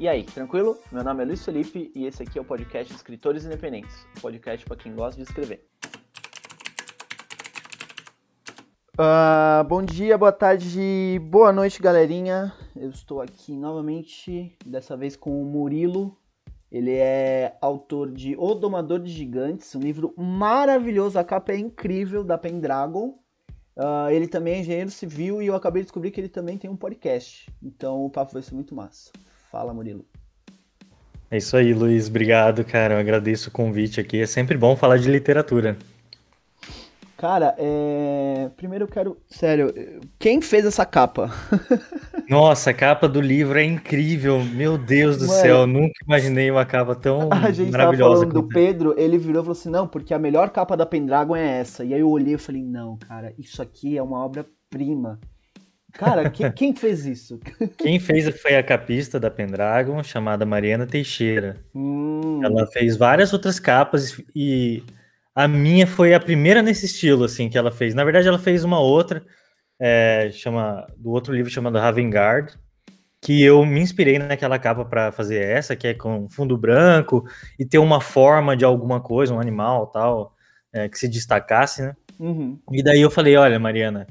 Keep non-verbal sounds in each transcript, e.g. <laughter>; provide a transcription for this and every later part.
E aí, tranquilo? Meu nome é Luiz Felipe e esse aqui é o podcast Escritores Independentes, um podcast para quem gosta de escrever. Uh, bom dia, boa tarde, boa noite, galerinha. Eu estou aqui novamente, dessa vez com o Murilo. Ele é autor de O Domador de Gigantes, um livro maravilhoso, a capa é incrível, da Pendragon. Uh, ele também é engenheiro civil e eu acabei de descobrir que ele também tem um podcast. Então o papo vai ser muito massa. Fala, Murilo. É isso aí, Luiz. Obrigado, cara. Eu agradeço o convite aqui. É sempre bom falar de literatura. Cara, é... primeiro eu quero. Sério, quem fez essa capa? <laughs> Nossa, a capa do livro é incrível. Meu Deus do Mano, céu, nunca imaginei uma capa tão a gente maravilhosa. Tava falando do Pedro, ele virou e falou assim: não, porque a melhor capa da Pendragon é essa. E aí eu olhei e falei: não, cara, isso aqui é uma obra-prima. Cara, que, quem fez isso? <laughs> Quem fez foi a capista da Pendragon, chamada Mariana Teixeira. Hum. Ela fez várias outras capas e a minha foi a primeira nesse estilo, assim, que ela fez. Na verdade, ela fez uma outra, é, chama, do outro livro chamado Ravengard, que eu me inspirei naquela capa para fazer essa, que é com fundo branco e ter uma forma de alguma coisa, um animal tal, é, que se destacasse, né? Uhum. E daí eu falei, olha, Mariana,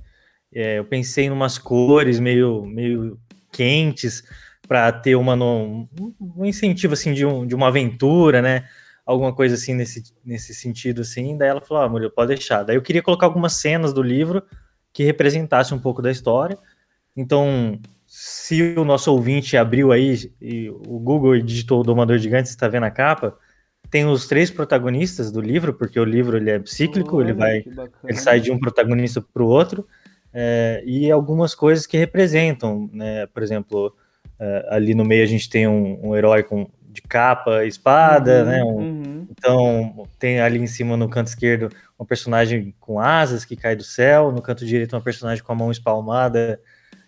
é, eu pensei em umas cores meio, meio quentes para ter uma no, um incentivo assim de, um, de uma aventura, né? Alguma coisa assim nesse, nesse sentido assim. Daí ela falou: "Ah, mulher, pode deixar". Daí eu queria colocar algumas cenas do livro que representasse um pouco da história. Então, se o nosso ouvinte abriu aí e o Google e digitou o Domador Gigante, está vendo a capa, tem os três protagonistas do livro, porque o livro ele é cíclico, ele vai, ele sai de um protagonista para o outro é, e algumas coisas que representam, né? Por exemplo, é, ali no meio a gente tem um, um herói com de capa, espada, uhum, né? Um, uhum. Então tem ali em cima no canto esquerdo uma personagem com asas que cai do céu, no canto direito uma personagem com a mão espalmada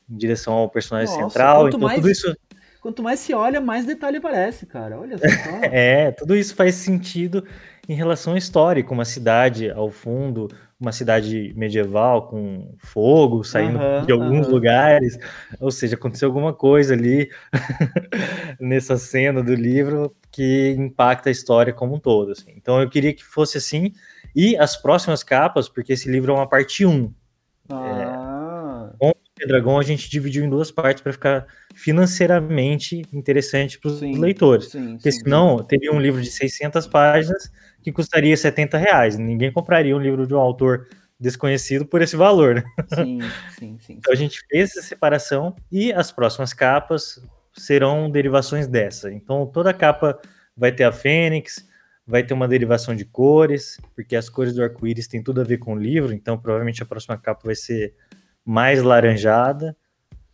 em direção ao personagem Nossa, central. Então mais, tudo isso quanto mais se olha, mais detalhe aparece, cara. Olha <laughs> só. é, tudo isso faz sentido em relação à história, com uma cidade ao fundo, uma cidade medieval com fogo saindo uhum, de alguns uhum. lugares, ou seja, aconteceu alguma coisa ali <laughs> nessa cena do livro que impacta a história como um todo. Assim. Então eu queria que fosse assim, e as próximas capas, porque esse livro é uma parte 1. Ah. É, com o Dragão a gente dividiu em duas partes para ficar financeiramente interessante para os leitores. Sim, porque sim, senão sim. teria um livro de 600 páginas que custaria 70 reais. Ninguém compraria um livro de um autor desconhecido por esse valor. Né? Sim, sim, sim. Então a gente fez essa separação e as próximas capas serão derivações dessa. Então toda capa vai ter a Fênix, vai ter uma derivação de cores, porque as cores do arco-íris têm tudo a ver com o livro, então provavelmente a próxima capa vai ser mais laranjada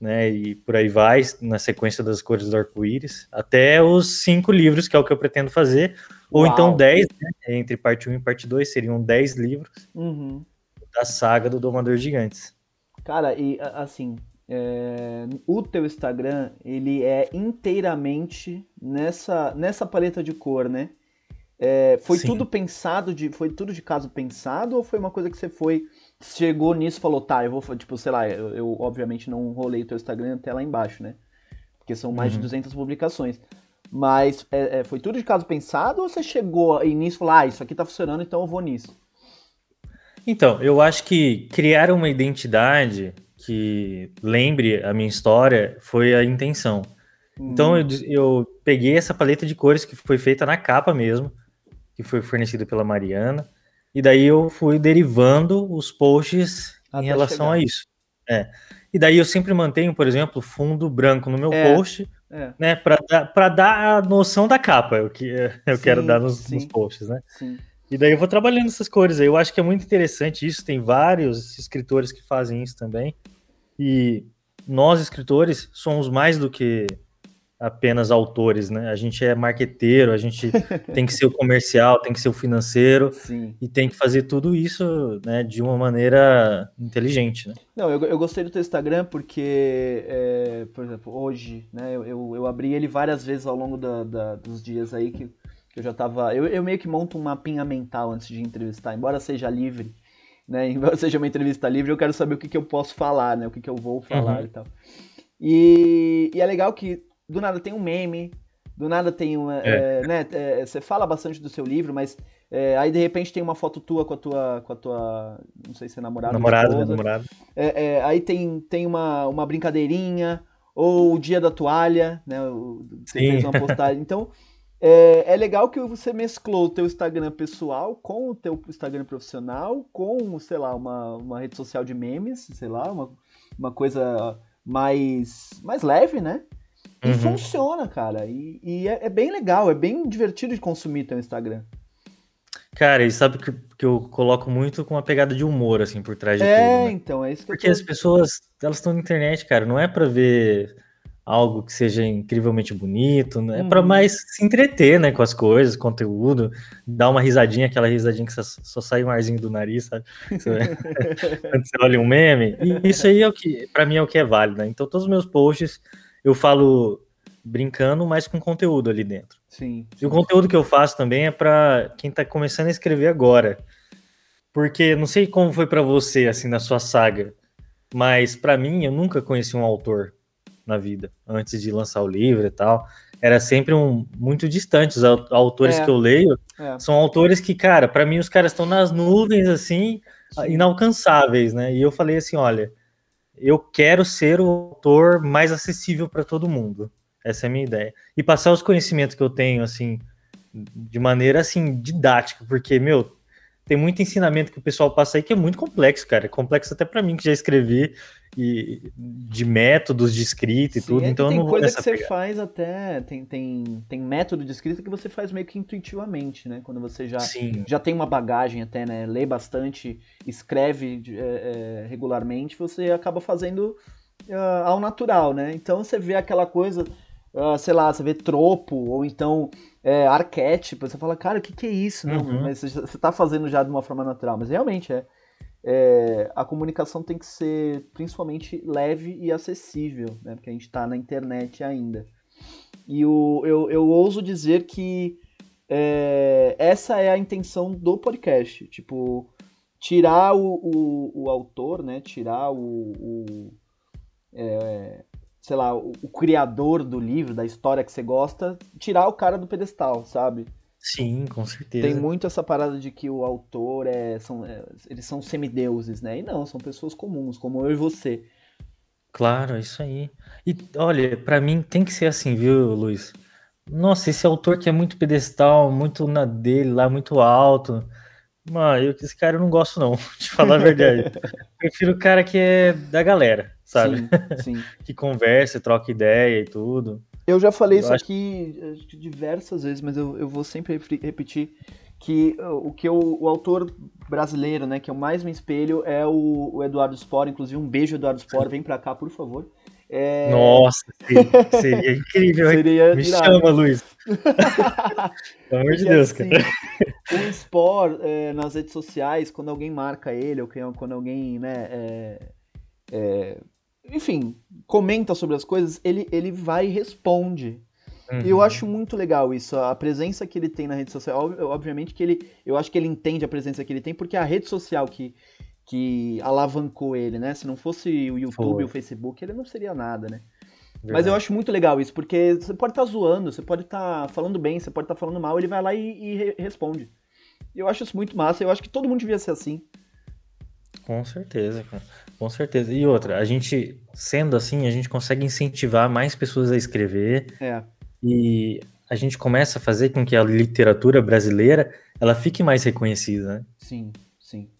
né? E por aí vai, na sequência das cores do arco-íris, até os cinco livros, que é o que eu pretendo fazer, ou então Uau. então dez, né? entre parte 1 e parte 2, seriam dez livros uhum. da saga do Domador Gigantes. Cara, e assim, é, o teu Instagram, ele é inteiramente nessa, nessa paleta de cor, né? É, foi Sim. tudo pensado, de, foi tudo de caso pensado, ou foi uma coisa que você foi chegou nisso e falou, tá, eu vou, tipo, sei lá, eu, eu, obviamente não rolei o teu Instagram até lá embaixo, né? Porque são mais uhum. de 200 publicações. Mas é, é, foi tudo de caso pensado ou você chegou e nisso e falou, ah, isso aqui tá funcionando, então eu vou nisso? Então, eu acho que criar uma identidade que lembre a minha história foi a intenção. Uhum. Então eu, eu peguei essa paleta de cores que foi feita na capa mesmo, que foi fornecida pela Mariana. E daí eu fui derivando os posts Até em relação chegar. a isso. É. E daí eu sempre mantenho, por exemplo, fundo branco no meu é, post, é. né, para dar, a noção da capa, o que <laughs> eu sim, quero dar nos, nos, posts, né? Sim. E daí eu vou trabalhando essas cores aí. Eu acho que é muito interessante isso. Tem vários escritores que fazem isso também. E nós, escritores, somos mais do que apenas autores, né? A gente é marqueteiro, a gente tem que ser o comercial, tem que ser o financeiro <laughs> Sim. e tem que fazer tudo isso, né, de uma maneira inteligente, né? Não, eu, eu gostei do teu Instagram porque, é, por exemplo, hoje, né, eu, eu, abri ele várias vezes ao longo da, da, dos dias aí que, que eu já tava... Eu, eu meio que monto um mapinha mental antes de entrevistar, embora seja livre, né, <laughs> embora seja uma entrevista livre, eu quero saber o que, que eu posso falar, né, o que, que eu vou falar uhum. e tal. E, e é legal que do nada tem um meme, do nada tem uma. É. É, né, é, você fala bastante do seu livro, mas é, aí de repente tem uma foto tua com a tua. Com a tua não sei se é namorada. Namorada, namorada. É, é, aí tem, tem uma, uma brincadeirinha, ou o dia da toalha, né? Você Sim. fez uma postagem. Então. É, é, legal que você mesclou o teu Instagram pessoal com o teu Instagram profissional, com, sei lá, uma, uma rede social de memes, sei lá, uma, uma coisa mais, mais leve, né? E uhum. funciona, cara. E, e é, é, bem legal, é bem divertido de consumir teu Instagram. Cara, e sabe que, que eu coloco muito com uma pegada de humor, assim, por trás de é, tudo. É, né? então, é isso que Porque as pessoas, elas estão na internet, cara, não é para ver algo que seja incrivelmente bonito, né? É para uhum. mais se entreter, né, com as coisas, conteúdo, dar uma risadinha, aquela risadinha que só, só sai um arzinho do nariz, sabe? <laughs> Quando <laughs> você olha um meme. E isso aí é o que, para mim, é o que é válido, né? Então, todos os meus posts eu falo brincando, mas com conteúdo ali dentro. Sim. E o conteúdo que eu faço também é para quem está começando a escrever agora. Porque não sei como foi para você assim na sua saga, mas para mim eu nunca conheci um autor na vida antes de lançar o livro e tal. Era sempre um muito distante os autores é. que eu leio. É. São autores que, cara, para mim os caras estão nas nuvens assim, Sim. inalcançáveis, né? E eu falei assim, olha, eu quero ser o autor mais acessível para todo mundo. Essa é a minha ideia. E passar os conhecimentos que eu tenho, assim, de maneira, assim, didática, porque, meu, tem muito ensinamento que o pessoal passa aí que é muito complexo, cara. É complexo até para mim que já escrevi e de métodos de escrita e Sim, tudo. É então tem não coisa que você faz até tem, tem, tem método de escrita que você faz meio que intuitivamente, né? Quando você já Sim. já tem uma bagagem até, né? Lê bastante, escreve é, é, regularmente, você acaba fazendo uh, ao natural, né? Então você vê aquela coisa uh, sei lá, você vê tropo, ou então é, arquétipo, você fala, cara, o que, que é isso? Não, uhum. mas você está fazendo já de uma forma natural, mas realmente é, é, a comunicação tem que ser principalmente leve e acessível, né? Porque a gente está na internet ainda. E o, eu, eu ouso dizer que é, essa é a intenção do podcast. Tipo, tirar o, o, o autor, né? Tirar o, o é, sei lá, o, o, criador do livro, da história que você gosta, tirar o cara do pedestal, sabe? Sim, com certeza. Tem muito essa parada de que o autor é, são, é, eles são semideuses, né? E não, são pessoas comuns, como eu e você. Claro, é isso aí. E olha, para mim tem que ser assim, viu, Luiz? Nossa, esse autor que é muito pedestal, muito na dele lá, muito alto. Mano, eu, esse cara eu não gosto, não, <laughs> de falar a verdade. <laughs> Prefiro o cara que é da galera, sabe? Sim, sim. <laughs> que conversa, troca ideia e tudo. Eu já falei eu isso acho... aqui diversas vezes, mas eu, eu vou sempre repetir que o que o, o, autor brasileiro, né, que eu mais me espelho é o, o Eduardo Spor, inclusive um beijo Eduardo Spor, vem pra cá, por favor. É... Nossa, seria, <laughs> seria incrível. seria Me irado. chama, Luiz. <laughs> Pelo amor de Deus, assim, cara. O Sport, é, nas redes sociais, quando alguém marca ele, ou quando alguém, né, é, é, enfim, comenta sobre as coisas, ele, ele vai e responde. Uhum. Eu acho muito legal isso, a presença que ele tem na rede social. Obviamente que ele, eu acho que ele entende a presença que ele tem, porque é a rede social que, que alavancou ele, né? Se não fosse o YouTube e o Facebook, ele não seria nada, né? Verdade. Mas eu acho muito legal isso, porque você pode estar tá zoando, você pode estar tá falando bem, você pode estar tá falando mal, ele vai lá e, e re responde. Eu acho isso muito massa, eu acho que todo mundo devia ser assim. Com certeza, cara. Com certeza. E outra, a gente, sendo assim, a gente consegue incentivar mais pessoas a escrever. É. E a gente começa a fazer com que a literatura brasileira ela fique mais reconhecida, né? Sim.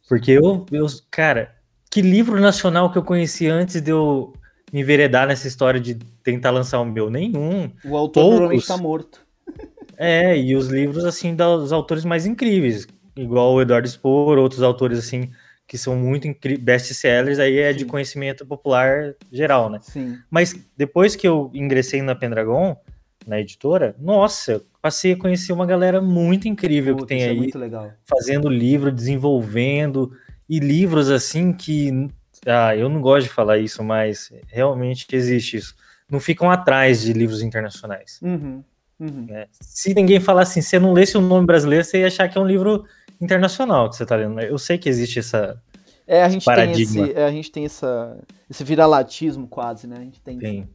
Porque eu, eu, cara, que livro nacional que eu conheci antes de eu me enveredar nessa história de tentar lançar o meu? Nenhum. O autor Poucos. provavelmente está morto. <laughs> É, e os livros, assim, dos autores mais incríveis, igual o Eduardo Spohr, outros autores, assim, que são muito best-sellers, aí é Sim. de conhecimento popular geral, né? Sim. Mas depois que eu ingressei na Pendragon, na editora, nossa, passei a conhecer uma galera muito incrível que tem é aí, é fazendo livro, desenvolvendo, e livros assim que, ah, eu não gosto de falar isso, mas realmente existe isso. Não ficam atrás de livros internacionais. Uhum, uhum. Né? Se ninguém falar assim, você não lesse o nome brasileiro, você ia achar que é um livro internacional que você está lendo. Eu sei que existe essa é, a gente paradigma. Tem esse, é, a gente tem essa, esse viralatismo quase, né? A gente tem. tem.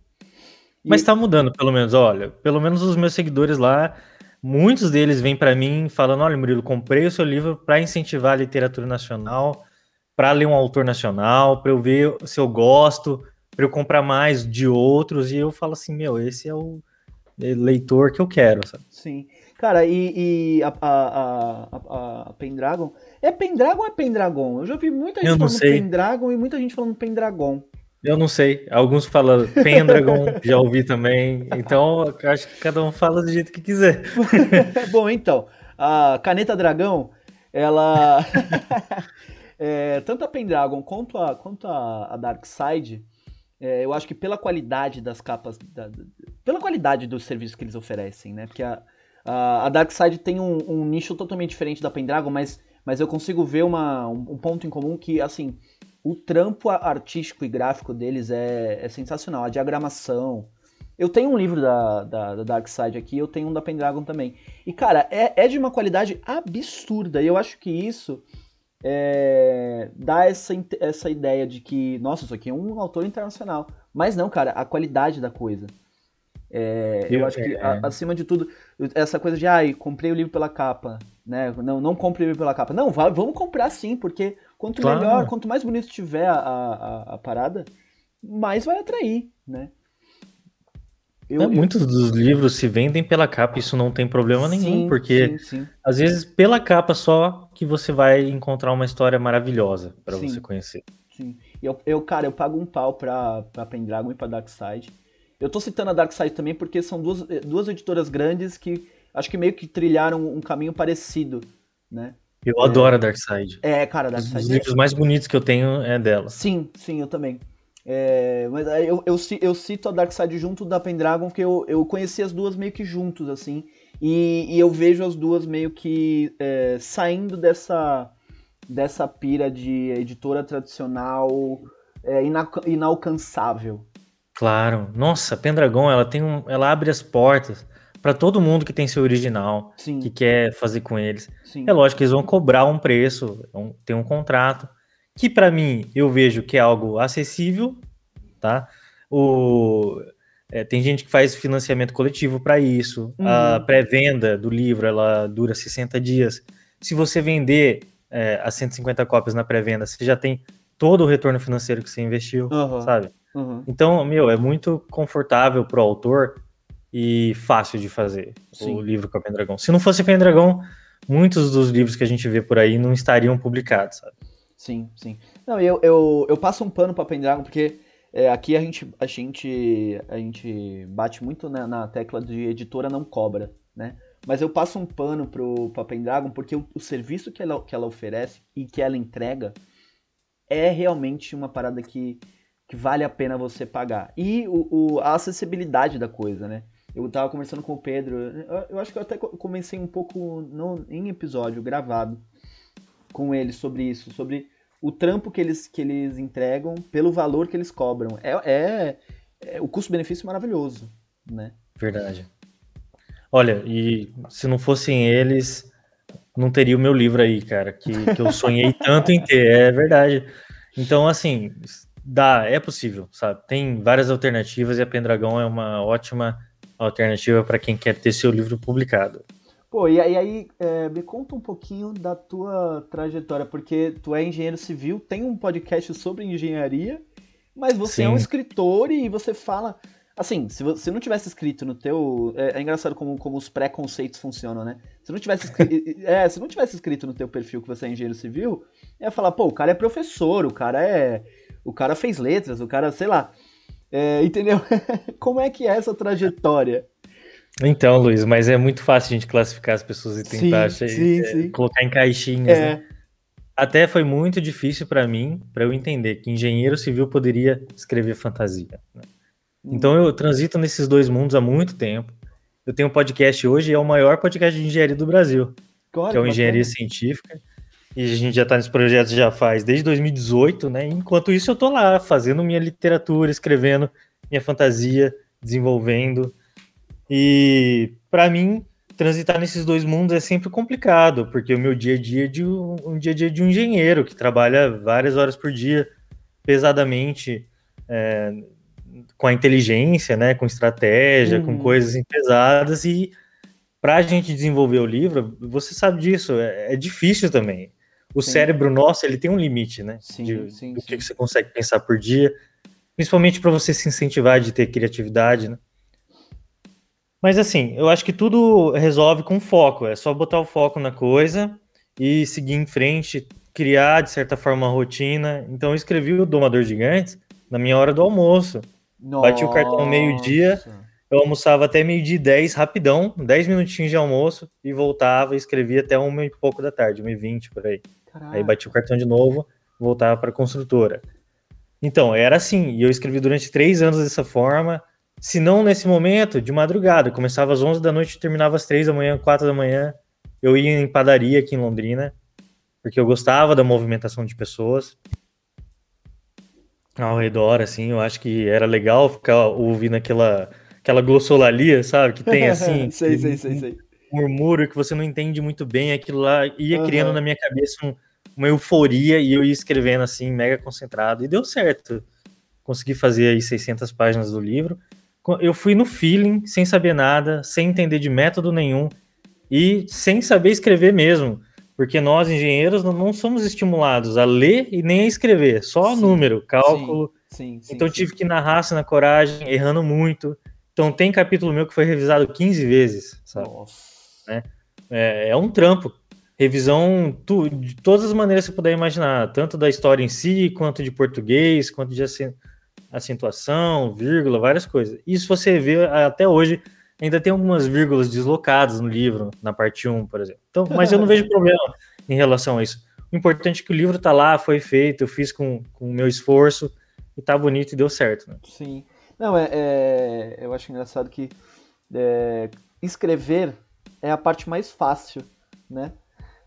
Mas está mudando, pelo menos. Olha, pelo menos os meus seguidores lá, muitos deles vêm para mim falando: olha, Murilo, comprei o seu livro para incentivar a literatura nacional, para ler um autor nacional, para eu ver se eu gosto, para eu comprar mais de outros. E eu falo assim: meu, esse é o leitor que eu quero, sabe? Sim. Cara, e, e a, a, a, a, Pendragon. É Pendragon ou é Pendragon? Eu já vi muita gente falando sei. Pendragon e muita gente falando Pendragon. Eu não sei. Alguns falam Pendragon, <laughs> já ouvi também. Então, acho que cada um fala do jeito que quiser. <laughs> Bom, então, a Caneta Dragão, ela. <laughs> é, tanto a Pendragon quanto a, quanto a, a Dark Side, é, eu acho que pela qualidade das capas. Da, pela qualidade do serviço que eles oferecem, né? Porque a, a, a Dark Side tem um, um, nicho totalmente diferente da Pendragon, mas, mas eu consigo ver uma, um, um ponto em comum que, assim o trampo artístico e gráfico deles é, é sensacional. A diagramação. Eu tenho um livro da, da, da, Dark Side aqui, eu tenho um da Pendragon também. E, cara, é, é de uma qualidade absurda. E eu acho que isso é, dá essa, essa ideia de que, nossa, isso aqui é um autor internacional. Mas não, cara, a qualidade da coisa. É, eu, eu, acho que, a, acima de tudo, essa coisa de, ai, comprei o livro pela capa, né? Não, não compre o livro pela capa. Não, vai, vamos comprar sim, porque Quanto claro. melhor, quanto mais bonito tiver a, a, a, parada, mais vai atrair, né? Eu, é, eu... Muitos dos livros se vendem pela capa, isso não tem problema sim, nenhum, porque sim, sim. às vezes pela capa só que você vai encontrar uma história maravilhosa para você conhecer. Sim. Eu, eu, cara, eu pago um pau pra, pra Pendragon e pra Darkseid. Eu tô citando a Darkseid também porque são duas, duas editoras grandes que acho que meio que trilharam um caminho parecido, né? Eu é... adoro a Darkseid. É, cara, a Darkseid. Os livros mais bonitos que eu tenho é dela. Sim, sim, eu também. É, mas eu, eu, eu, cito a Darkseid junto da Pendragon, porque eu, eu conheci as duas meio que juntos, assim. E, e eu vejo as duas meio que é, saindo dessa, dessa pira de editora tradicional é, ina, inalcançável. Claro. Nossa, Pendragon, ela tem um, ela abre as portas para todo mundo que tem seu original, Sim. que quer fazer com eles. Sim. É lógico que eles vão cobrar um preço, tem um contrato, que para mim eu vejo que é algo acessível, tá? O, é, tem gente que faz financiamento coletivo para isso. Uhum. A pré-venda do livro ela dura 60 dias. Se você vender é, as 150 cópias na pré-venda, você já tem todo o retorno financeiro que você investiu, uhum. sabe? Uhum. Então, meu, é muito confortável pro autor e fácil de fazer Sim. o livro com a Pendragon. Se não fosse Pendragon, muitos dos livros que a gente vê por aí não estariam publicados, sabe? Sim, sim. Não, eu, eu, eu passo um pano pra Pendragon porque é, aqui a gente, a, gente, a gente bate muito na, na, tecla de editora não cobra, né? Mas eu passo um pano pro, pra Pendragon porque o, o serviço que ela, que ela oferece e que ela entrega é realmente uma parada que, que vale a pena você pagar. E o, o, a acessibilidade da coisa, né? Eu tava conversando com o Pedro, eu, eu acho que eu até comecei um pouco no, em episódio gravado com ele sobre isso, sobre o trampo que eles, que eles entregam pelo valor que eles cobram. É, é, é o custo-benefício maravilhoso, né? Verdade. Olha, e se não fossem eles, não teria o meu livro aí, cara, que, que eu sonhei tanto em ter, é verdade. Então, assim, dá, é possível, sabe? Tem várias alternativas e a Pendragão é uma ótima alternativa para quem quer ter seu livro publicado. Pô, e aí, é, me conta um pouquinho da tua trajetória, porque tu é engenheiro civil, tem um podcast sobre engenharia, mas você Sim. é um escritor e você fala. Assim, se você não tivesse escrito no teu. É, é engraçado como, como os preconceitos funcionam, né? Se não, tivesse escrito, <laughs> é, se não tivesse escrito no teu perfil que você é engenheiro civil, ia falar, pô, o cara é professor, o cara é. O cara fez letras, o cara, sei lá. É, entendeu? <laughs> Como é que é essa trajetória? Então, Luiz, mas é muito fácil a gente classificar as pessoas e tentar sim, sim, é, sim. colocar em caixinhas. É. Né? Até foi muito difícil para mim, para eu entender que engenheiro civil poderia escrever fantasia. Né? Então eu transito nesses dois mundos há muito tempo. Eu tenho um podcast hoje, é o maior podcast de engenharia do Brasil, Olha, que é o Engenharia Científica. E a gente já está nesse projeto já faz desde 2018, né? Enquanto isso, eu estou lá fazendo minha literatura, escrevendo minha fantasia, desenvolvendo. E para mim, transitar nesses dois mundos é sempre complicado, porque o meu dia a dia é de um, um dia a dia de um engenheiro que trabalha várias horas por dia, pesadamente, é, com a inteligência, né, com estratégia, uhum. com coisas pesadas e para a gente desenvolver o livro, você sabe disso, é, é difícil também. O sim. cérebro nosso, ele tem um limite, né? Sim, de, sim, do que, que você consegue pensar por dia, principalmente para você se incentivar de ter criatividade, né? Mas assim, eu acho que tudo resolve com foco, é só botar o foco na coisa e seguir em frente, criar de certa forma uma rotina. Então eu escrevi o Domador Gigantes na minha hora do almoço. Nossa. Bati o cartão meio-dia, eu almoçava até meio-dia e dez, rapidão, dez minutinhos de almoço, e voltava e escrevia até uma e pouco da tarde, uma e vinte por aí. Caraca. Aí bati o cartão de novo, voltava para a construtora. Então, era assim, e eu escrevi durante três anos dessa forma, se não nesse momento, de madrugada. Começava às onze da noite terminava às três da manhã, quatro da manhã. Eu ia em padaria aqui em Londrina, porque eu gostava da movimentação de pessoas ao redor, assim, eu acho que era legal ficar ouvindo aquela aquela glossolalia, sabe? Que tem assim. <laughs> sei, sei, sei, sei. Um murmúrio que você não entende muito bem, aquilo lá ia uhum. criando na minha cabeça um, uma euforia e eu ia escrevendo assim, mega concentrado. E deu certo. Consegui fazer aí 600 páginas do livro. Eu fui no feeling, sem saber nada, sem entender de método nenhum e sem saber escrever mesmo. Porque nós, engenheiros, não somos estimulados a ler e nem a escrever, só sim, número, cálculo. Sim, sim, então tive que narrar na coragem, errando muito. Então tem capítulo meu que foi revisado 15 vezes, sabe? Né? É, é, um trampo. Revisão tu, de todas as maneiras que você puder imaginar, tanto da história em si, quanto de português, quanto de acentuação, vírgula, várias coisas. Isso você vê até hoje, ainda tem algumas vírgulas deslocadas no livro, na parte 1, por exemplo. Então, mas eu não vejo problema em relação a isso. O importante é que o livro está lá, foi feito, eu fiz com o meu esforço, e tá bonito e deu certo. Né? Sim. Não, é, é, eu acho engraçado que é, escrever é a parte mais fácil, né?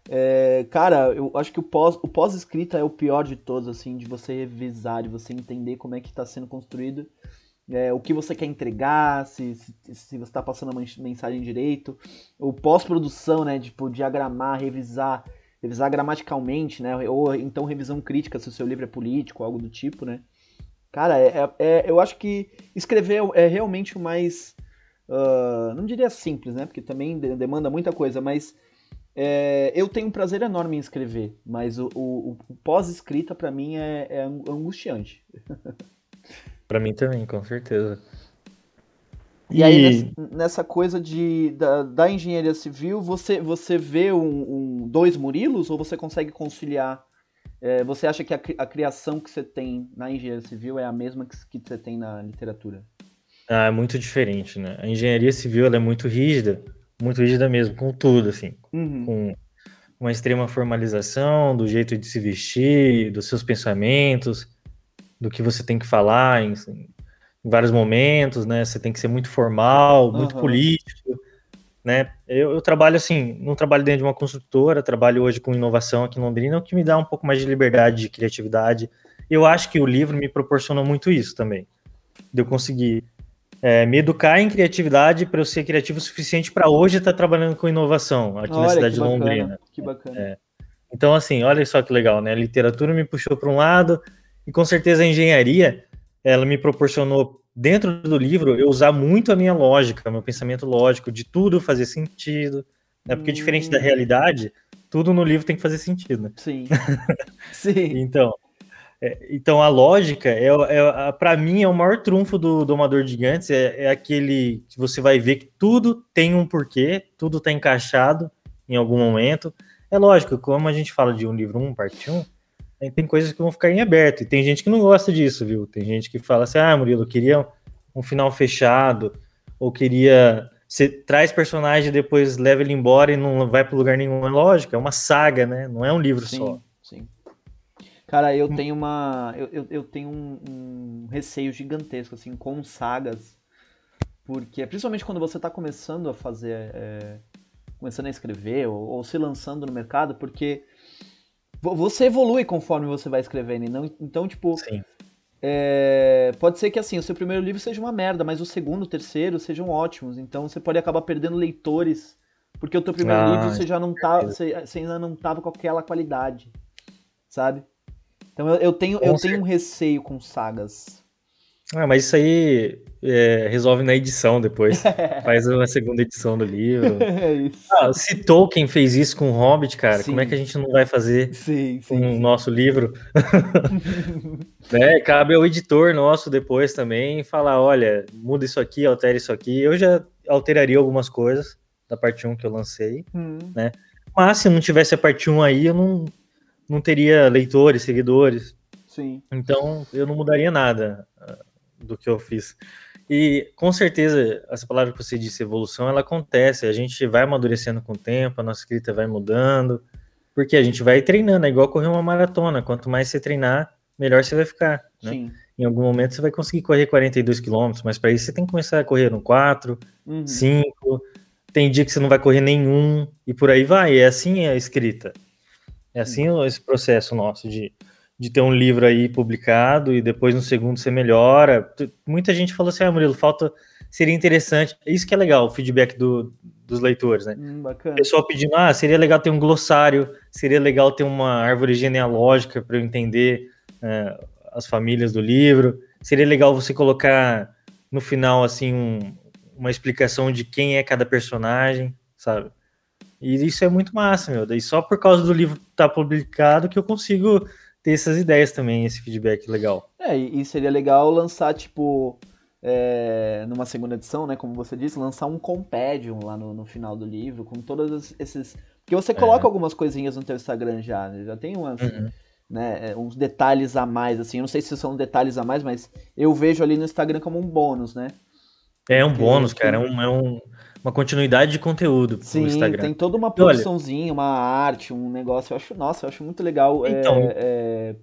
É, cara, eu acho que o pós, o pós-escrita é o pior de todos, assim, de você revisar, de você entender como é que está sendo construído, é, o que você quer entregar, se, se, se você está passando a mensagem direito, o pós-produção, né, tipo, diagramar, revisar, revisar gramaticalmente, né, ou então revisão crítica se o seu livro é político, algo do tipo, né, Cara, é, é, é, eu acho que escrever é realmente o mais. Uh, não diria simples, né? Porque também demanda muita coisa, mas é, eu tenho um prazer enorme em escrever, mas o, o, o pós-escrita para mim é, é angustiante. <laughs> para mim também, com certeza. E, e... aí, nessa, coisa de, da, da, engenharia civil, você, você vê um, um, dois Murilos ou você consegue conciliar é, você acha que a, a, criação que você tem na engenharia civil é a mesma que, que você tem na literatura? Ah, é muito diferente, né? A engenharia civil é muito rígida, muito rígida mesmo, com tudo, assim. Uhum. Com uma extrema formalização do jeito de se vestir, dos seus pensamentos, do que você tem que falar em, em vários momentos, né? Você tem que ser muito formal, muito uhum. político né? Eu, eu, trabalho assim, não trabalho dentro de uma construtora, trabalho hoje com inovação aqui em Londrina, o que me dá um pouco mais de liberdade, de criatividade. Eu acho que o livro me proporcionou muito isso também, de eu conseguir é, me educar em criatividade para eu ser criativo o suficiente para hoje estar tá trabalhando com inovação aqui olha, na cidade de Londrina. Que bacana. É. Então, assim, olha só que legal, né? A literatura me puxou para um lado e com certeza a engenharia ela me proporcionou dentro do livro, eu usar muito a minha lógica, meu pensamento lógico, de tudo fazer sentido. Né? Porque, hum. diferente da hum. realidade, tudo no livro tem que fazer sentido. Né? Sim. <laughs> Sim. então, é, então, a lógica, é, é para mim, é o maior trunfo do Domador de Gigantes. É, é aquele que você vai ver que tudo tem um porquê, tudo está encaixado em algum momento. É lógico, como a gente fala de um livro 1, parte 1, tem coisas que vão ficar em aberto. E tem gente que não gosta disso, viu? Tem gente que fala assim: ah, Murilo, eu queria um final fechado, ou queria. Você traz personagem e depois leva ele embora e não vai para lugar nenhum. É lógico, é uma saga, né? Não é um livro sim, só. Sim. Cara, eu tenho uma. Eu, eu, eu tenho um, um, receio gigantesco, assim, com sagas. Porque, principalmente quando você está começando a fazer. É, começando a escrever ou, ou se lançando no mercado, porque você evolui conforme você vai escrevendo. Não, então, tipo. É, pode ser que assim, o seu primeiro livro seja uma merda, mas o segundo, o terceiro sejam ótimos. Então você pode acabar perdendo leitores. Porque o teu primeiro ah, livro você já não tá. Você, você, ainda não tava com aquela qualidade. Sabe? Então eu, eu tenho, eu tenho um receio com sagas. Ah, mas isso aí é, resolve na edição depois. <laughs> Faz uma segunda edição do livro. <laughs> É isso. Ah, se Tolkien fez isso com o Hobbit, cara, sim. como é que a gente não vai fazer sim, sim, com o nosso livro? <laughs> né? Cabe ao editor nosso depois também falar: olha, muda isso aqui, altera isso aqui. Eu já alteraria algumas coisas da parte 1 que eu lancei, hum. né? Mas se não tivesse a parte 1 aí, eu não, não teria leitores, seguidores. Sim. Então, eu não mudaria nada do que eu fiz. E com certeza, essa palavra que você disse, evolução, ela acontece. A gente vai amadurecendo com o tempo, a nossa escrita vai mudando, porque a gente vai treinando, é igual correr uma maratona. Quanto mais você treinar, melhor você vai ficar. Né? Sim. Em algum momento você vai conseguir correr 42 quilômetros, mas para isso você tem que começar a correr no 4, uhum. 5. Tem dia que você não vai correr nenhum, e por aí vai. É assim a escrita. É assim uhum. esse processo nosso de de ter um livro aí publicado e depois no segundo você melhora. Muita gente falou assim, ah, Murilo, falta. Seria interessante. Isso que é legal, o feedback do, dos leitores, né? Hum, bacana. O pessoal pedindo, ah, seria legal ter um glossário, seria legal ter uma árvore genealógica para eu entender é, as famílias do livro. Seria legal você colocar no final, assim, um, uma explicação de quem é cada personagem, sabe? E isso é muito massa, meu. Daí só por causa do livro estar tá publicado que eu consigo ter essas ideias também, esse feedback legal. É, e seria legal lançar, tipo, é, numa segunda edição, né, como você disse, lançar um compêndio lá no, no final do livro, com todos esses... Porque você coloca é. algumas coisinhas no teu Instagram já, né? já tem umas... Uhum. Né, é, uns detalhes a mais, assim, eu não sei se são detalhes a mais, mas eu vejo ali no Instagram como um bônus, né? É um bônus, cara, é um, é um, uma continuidade de conteúdo Sim, no Instagram. tem toda uma produçãozinha, uma arte, um negócio. Eu acho, nossa, eu acho muito legal. É, então, é,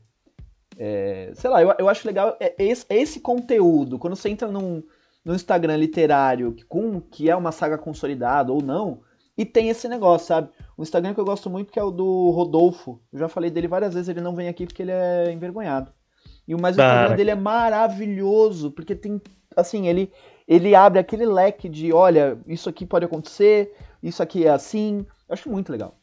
é, sei lá, eu, eu acho legal é, esse, esse conteúdo. Quando você entra num, no Instagram literário, com, que é uma saga consolidada ou não, e tem esse negócio, sabe? Um Instagram que eu gosto muito que é o do Rodolfo. Eu já falei dele várias vezes, ele não vem aqui porque ele é envergonhado. E o mais o Instagram dele é maravilhoso, porque tem assim, ele ele abre aquele leque de, olha, isso aqui pode acontecer, isso aqui é assim. Eu acho muito legal.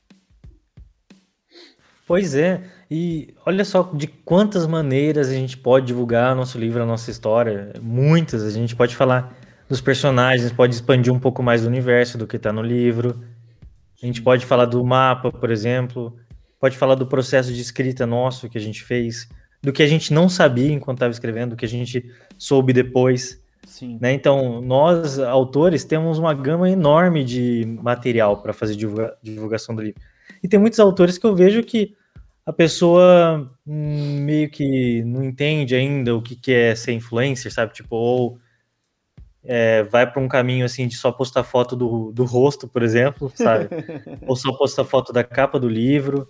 Pois é, e olha só de quantas maneiras a gente pode divulgar nosso livro, a nossa história. Muitas, a gente pode falar dos personagens, pode expandir um pouco mais do universo do que está no livro. A gente pode falar do mapa, por exemplo, pode falar do processo de escrita nosso que a gente fez, do que a gente não sabia enquanto estava escrevendo, do que a gente soube depois. Sim. Né? Então, nós, autores, temos uma gama enorme de material para fazer divulga divulgação do livro. E tem muitos autores que eu vejo que a pessoa hum, meio que não entende ainda o que, que é ser influencer, sabe? Tipo, ou é, vai para um caminho assim de só postar foto do, do rosto, por exemplo, sabe? <laughs> ou só postar foto da capa do livro,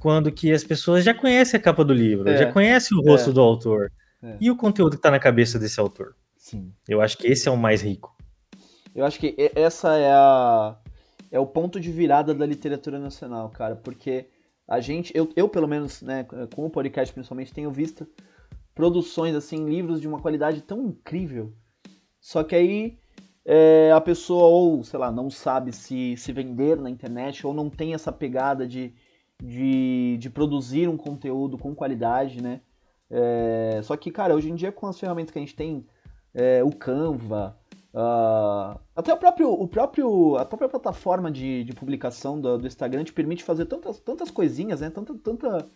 quando que as pessoas já conhecem a capa do livro, é, já conhecem o rosto é, do autor. É. E o conteúdo que está na cabeça desse autor. Sim. Eu acho que esse é o mais rico. Eu acho que essa é a é o ponto de virada da literatura nacional, cara, porque a gente, eu, eu pelo menos, né, com o podcast principalmente, tenho visto produções assim, livros de uma qualidade tão incrível. Só que aí é, a pessoa ou, sei lá, não sabe se se vender na internet ou não tem essa pegada de, de, de produzir um conteúdo com qualidade, né? É, só que, cara, hoje em dia com as ferramentas que a gente tem, é, o Canva, uh, até o próprio, o próprio, a própria plataforma de, de publicação do, do, Instagram te permite fazer tantas, tantas coisinhas, né? Tanta, tanta,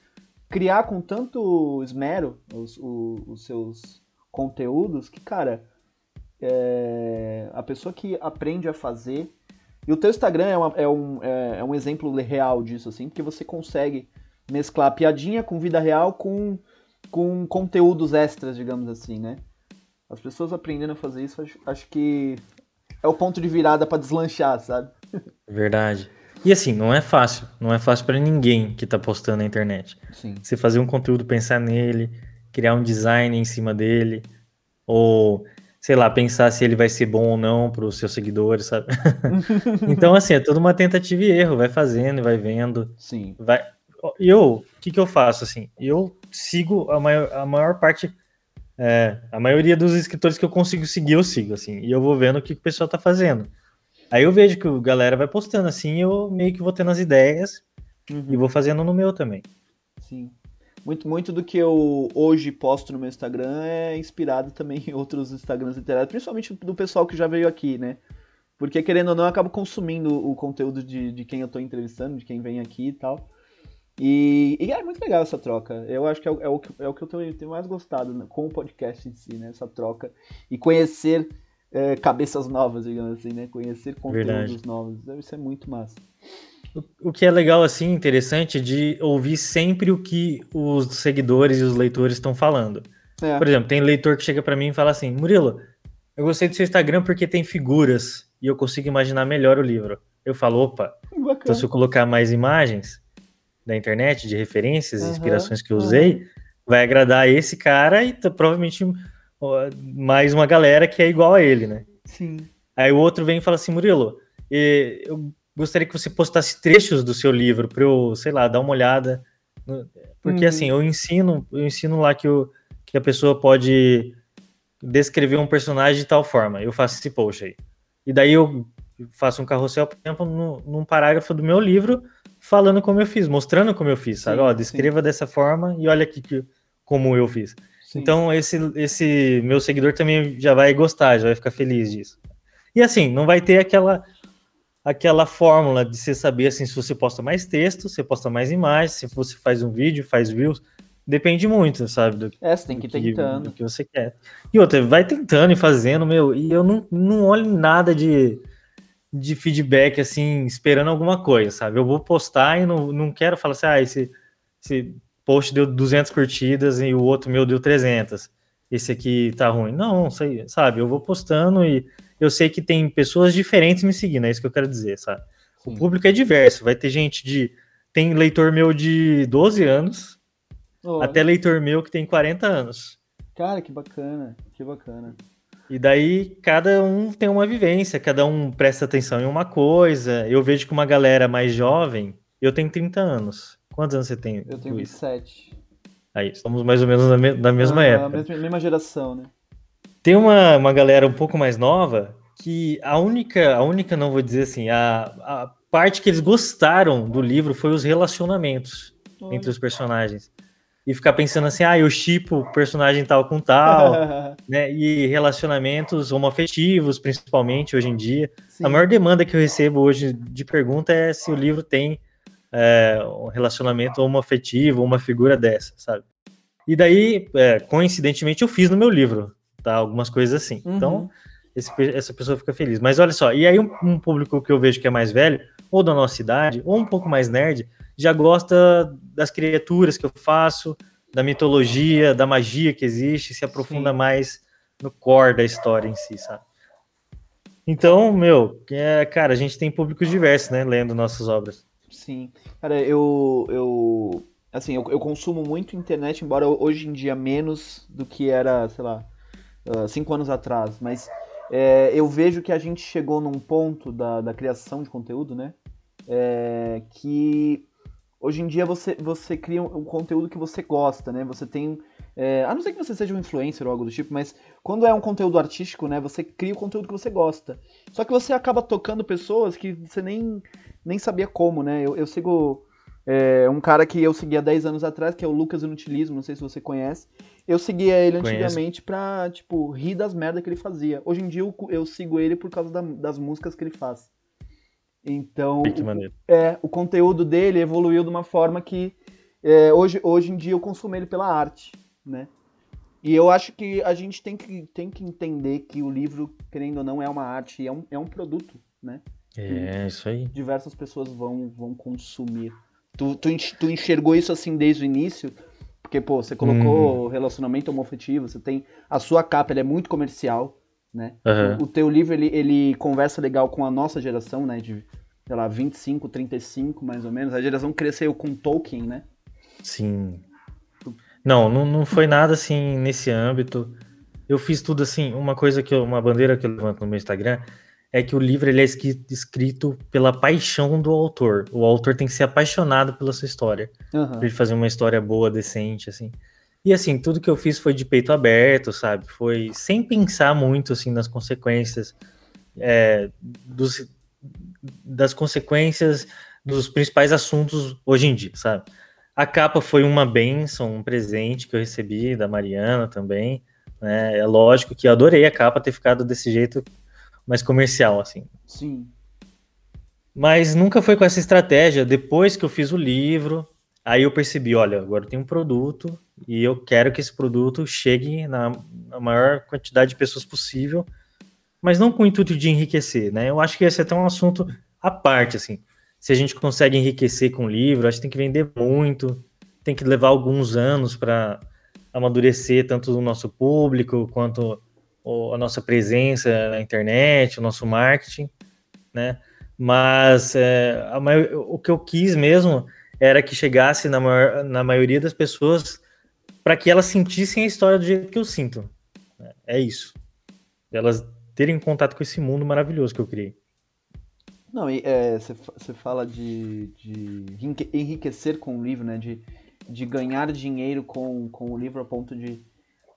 criar com tanto esmero os, os, os seus conteúdos que, cara, é, a pessoa que aprende a fazer. E o teu Instagram é, uma, é, um, é, é um exemplo real disso, assim, porque você consegue mesclar piadinha com vida real com, com conteúdos extras, digamos assim, né? As pessoas aprendendo a fazer isso, acho, acho que é o ponto de virada para deslanchar, sabe? <laughs> Verdade. E assim, não é fácil. Não é fácil para ninguém que tá postando na internet. Sim. Você fazer um conteúdo, pensar nele, criar um design em cima dele, ou sei lá, pensar se ele vai ser bom ou não para os seus seguidores, sabe? <laughs> então, assim, é toda uma tentativa e erro, vai fazendo, vai vendo. Sim. Vai. Eu, o que, que eu faço assim? Eu sigo a maior, a maior parte é, a maioria dos escritores que eu consigo seguir, eu sigo, assim, e eu vou vendo o que, que o pessoal tá fazendo. Aí eu vejo que a galera vai postando assim, eu meio que vou tendo as ideias uhum. e vou fazendo no meu também. Sim. muito, muito do que eu hoje posto no meu Instagram é inspirado também em outros Instagrams literários, principalmente do pessoal que já veio aqui, né? Porque, querendo ou não, eu acabo consumindo o conteúdo de, de quem eu tô entrevistando, de quem vem aqui e tal. E, e é muito legal essa troca. Eu acho que é, é, o, é o que eu tenho, tenho mais gostado né, com o podcast em si, né? Essa troca. E conhecer é, cabeças novas, digamos assim, né? Conhecer conteúdos Verdade. novos. Isso é muito massa. O, o que é legal, assim, interessante, de ouvir sempre o que os seguidores e os leitores estão falando. É. Por exemplo, tem leitor que chega para mim e fala assim, Murilo, eu gostei do seu Instagram porque tem figuras e eu consigo imaginar melhor o livro. Eu falo, opa, Bacana. então se eu colocar mais imagens da internet, de referências, uhum, inspirações que eu usei, uhum. vai agradar esse cara e provavelmente mais uma galera que é igual a ele, né? Sim. Aí o outro vem e fala assim, Murilo, eu gostaria que você postasse trechos do seu livro para eu, sei lá, dar uma olhada. Porque uhum. assim, eu ensino, eu ensino lá que, eu, que a pessoa pode descrever um personagem de tal forma. Eu faço esse post aí. E daí eu faço um carrossel, por exemplo, no, num parágrafo do meu livro, falando como eu fiz, mostrando como eu fiz, sabe? Sim, Ó, descreva sim. dessa forma e olha aqui que, como eu fiz. Sim. Então, esse, esse meu seguidor também já vai gostar, já vai ficar feliz disso. E assim, não vai ter aquela aquela fórmula de você saber assim, se você posta mais texto, você posta mais imagens, se você faz um vídeo, faz views. Depende muito, sabe? Do, é, você tem que ir tentando. Do que você quer. E outra, vai tentando e fazendo, meu, e eu não, não olho nada de, de feedback, assim, esperando alguma coisa, sabe? Eu vou postar e não, não quero falar assim, ah, esse, esse post deu 200 curtidas e o outro meu deu 300. Esse aqui tá ruim. Não, sei, sabe? Eu vou postando e eu sei que tem pessoas diferentes me seguindo, é isso que eu quero dizer, sabe? Sim. O público é diverso, vai ter gente de. Tem leitor meu de 12 anos, até leitor meu que tem 40 anos. Cara, que bacana, que bacana. E daí cada um tem uma vivência, cada um presta atenção em uma coisa. Eu vejo que uma galera mais jovem, eu tenho 30 anos. Quantos anos você tem? Eu tenho 27. Aí, somos mais ou menos da, me da mesma ah, época. Mesma, mesma, geração, né? Tem uma, uma galera um pouco mais nova que a única, a única, não vou dizer assim, a, a parte que eles gostaram do livro foi os relacionamentos Olha. entre os personagens e ficar pensando assim, ah, eu chipo personagem tal com tal, <laughs> né? E relacionamentos homoafetivos, principalmente hoje em dia. Sim. A maior demanda que eu recebo hoje de pergunta é se o livro tem é, um relacionamento homoafetivo, uma figura dessa, sabe? E daí, é, coincidentemente, eu fiz no meu livro, tá? Algumas coisas assim. Uhum. Então, esse, essa pessoa fica feliz. Mas olha só, e aí um, um público que eu vejo que é mais velho, ou da nossa idade, ou um pouco mais nerd, já gosta das criaturas que eu faço, da mitologia, da magia que existe, se aprofunda Sim. mais no core da história em si, sabe? Então, meu, é, cara, a gente tem públicos diversos, né, lendo nossas obras. Sim. Cara, eu, eu assim, eu, eu consumo muito internet, embora hoje em dia menos do que era, sei lá, uh, cinco anos atrás, mas é, eu vejo que a gente chegou num ponto da, da criação de conteúdo, né, é, que Hoje em dia você, você cria um, um conteúdo que você gosta, né? Você tem. É, a não ser que você seja um influencer ou algo do tipo, mas quando é um conteúdo artístico, né? Você cria o conteúdo que você gosta. Só que você acaba tocando pessoas que você nem, nem sabia como, né? Eu, eu sigo é, um cara que eu seguia 10 anos atrás, que é o Lucas Inutilismo, não sei se você conhece. Eu seguia ele antigamente Conheço. pra, tipo, rir das merdas que ele fazia. Hoje em dia eu, eu sigo ele por causa da, das músicas que ele faz. Então, o, é, o conteúdo dele evoluiu de uma forma que é, hoje, hoje em dia eu consumo ele pela arte, né? E eu acho que a gente tem que, tem que entender que o livro, querendo ou não, é uma arte, é um, é um produto, né? É, e isso aí. Diversas pessoas vão, vão consumir. Tu, tu, tu enxergou isso assim desde o início? Porque, pô, você colocou uhum. relacionamento homofetivo, você tem. A sua capa é muito comercial, né? Uhum. O, o, teu livro, ele, ele conversa legal com a nossa geração, né? De, sei lá, 25, 35, mais ou menos. A geração cresceu com Tolkien, né? Sim. Não, não, não foi nada assim nesse âmbito. Eu fiz tudo assim, uma coisa que eu, uma bandeira que eu levanto no meu Instagram é que o livro ele é escrito pela paixão do autor. O autor tem que ser apaixonado pela sua história. Uhum. Pra ele fazer uma história boa, decente, assim. E assim, tudo que eu fiz foi de peito aberto, sabe? Foi sem pensar muito assim nas consequências é, dos, das consequências dos principais assuntos hoje em dia, sabe? A capa foi uma benção, um presente que eu recebi da Mariana também. Né? É lógico que eu adorei a capa ter ficado desse jeito mais comercial, assim. Sim. Mas nunca foi com essa estratégia. Depois que eu fiz o livro, aí eu percebi, olha, agora tem um produto e eu quero que esse produto chegue na, na maior quantidade de pessoas possível, mas não com o intuito de enriquecer, né? Eu acho que esse é até um assunto à parte, assim. Se a gente consegue enriquecer com livro, acho que tem que vender muito, tem que levar alguns anos para amadurecer tanto o nosso público quanto a nossa presença na internet, o nosso marketing, né? Mas é, o que eu quis mesmo era que chegasse na, maior, na maioria das pessoas para que elas sentissem a história do jeito que eu sinto. É isso. Elas terem contato com esse mundo maravilhoso que eu criei. Não, e você é, fala de, de, enriquecer com o livro, né? De, de ganhar dinheiro com, com o livro a ponto de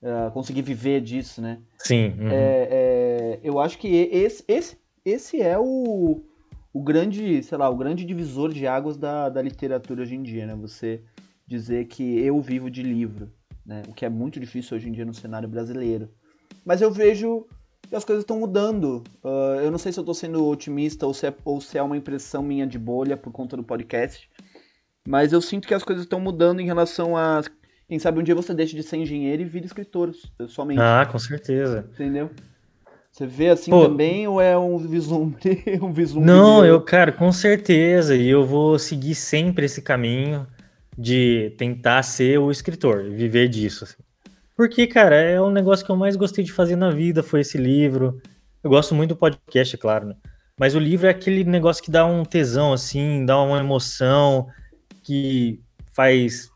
uh, conseguir viver disso, né? Sim. Uhum. É, é, eu acho que esse, esse, esse é o, o grande, sei lá, o grande divisor de águas da, da literatura hoje em dia, né? Você dizer que eu vivo de livro né? O que é muito difícil hoje em dia no cenário brasileiro. Mas eu vejo que as coisas estão mudando. Uh, eu não sei se eu estou sendo otimista ou se, é, ou se é uma impressão minha de bolha por conta do podcast. Mas eu sinto que as coisas estão mudando em relação a. Quem sabe um dia você deixa de ser engenheiro e vira escritor somente. Ah, com certeza. Entendeu? Você vê assim Pô, também ou é um vislumbre? <laughs> um vislumbre não, eu, cara, com certeza. E eu vou seguir sempre esse caminho de tentar ser o escritor, viver disso. Assim. Porque, cara, é um negócio que eu mais gostei de fazer na vida, foi esse livro. Eu gosto muito do podcast, é claro, né? Mas o livro é aquele negócio que dá um tesão, assim, dá uma emoção, que faz.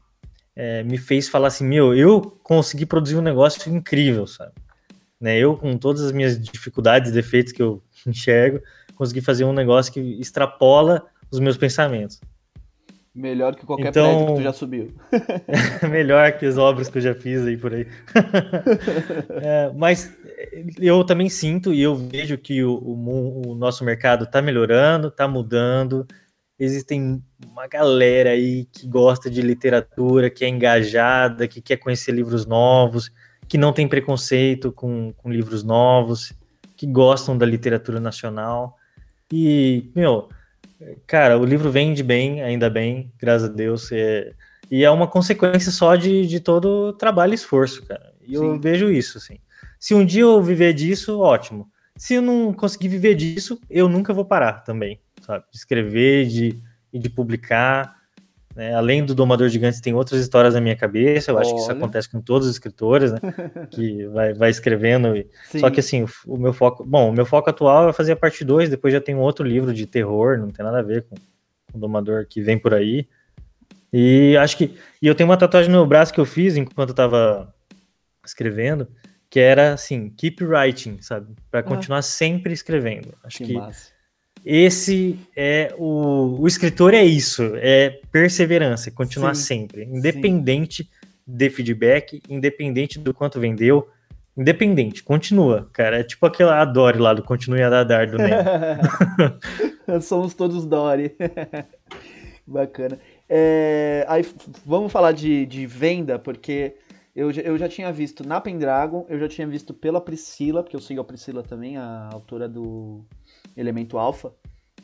É, me fez falar assim: meu, eu consegui produzir um negócio incrível, sabe? Né? Eu, com todas as minhas dificuldades e defeitos que eu <laughs> enxergo, consegui fazer um negócio que extrapola os meus pensamentos. Melhor que qualquer então, prédio que tu já subiu. <laughs> melhor que as obras que eu já fiz aí por aí. <laughs> é, mas eu também sinto e eu vejo que o, o, o nosso mercado está melhorando, está mudando. Existem uma galera aí que gosta de literatura, que é engajada, que quer conhecer livros novos, que não tem preconceito com, com livros novos, que gostam da literatura nacional. E, meu, Cara, o livro vende bem, ainda bem, graças a Deus. É... E é uma consequência só de, de todo o trabalho e esforço, cara. E eu vejo isso, assim. Se um dia eu viver disso, ótimo. Se eu não conseguir viver disso, eu nunca vou parar também, sabe? De escrever, de, de publicar. Né? Além do Domador de Gigantes, tem outras histórias na minha cabeça. Eu Olha. acho que isso acontece com todos os escritores, né? <laughs> que vai, vai escrevendo. E... Só que assim, o, o, meu foco. Bom, o meu foco atual é fazer a parte 2, depois já tem um outro livro de terror, não tem nada a ver com, o Domador que vem por aí. E acho que. E eu tenho uma tatuagem no meu braço que eu fiz enquanto eu tava escrevendo, que era assim, keep writing, sabe? Para continuar ah. sempre escrevendo. Acho que, que esse é o, o escritor é isso, é perseverança, continuar sim, sempre, independente sim. de feedback, independente do quanto vendeu, independente, continua, cara. É tipo aquela a Dory lá do Continue a Dadar do Nemo. <laughs> Somos todos Dory. <laughs> Bacana. É, aí vamos falar de, de venda, porque eu, eu já tinha visto na Pendragon, eu já tinha visto pela Priscila, porque eu sigo a Priscila também, a autora do elemento alfa,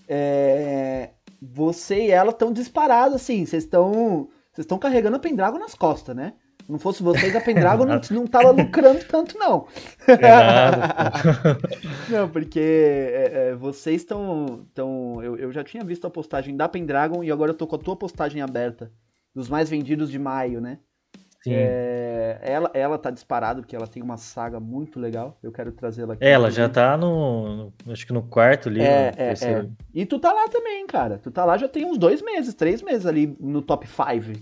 é, você e ela estão disparados, assim, vocês estão vocês estão carregando a Pendragon nas costas, né? Se não fosse vocês, a Pendragon não, não tava lucrando tanto, não. É <laughs> não, porque é, é, vocês estão. Tão, eu, eu já tinha visto a postagem da Pendragon e agora eu tô com a tua postagem aberta. Dos mais vendidos de maio, né? É, ela, ela tá disparada, porque ela tem uma saga muito legal. Eu quero trazê-la aqui. Ela já tá no, no, Acho que no quarto livro. É, é, é, E tu tá lá também, cara. Tu tá lá já tem uns dois meses, três meses ali no top 5.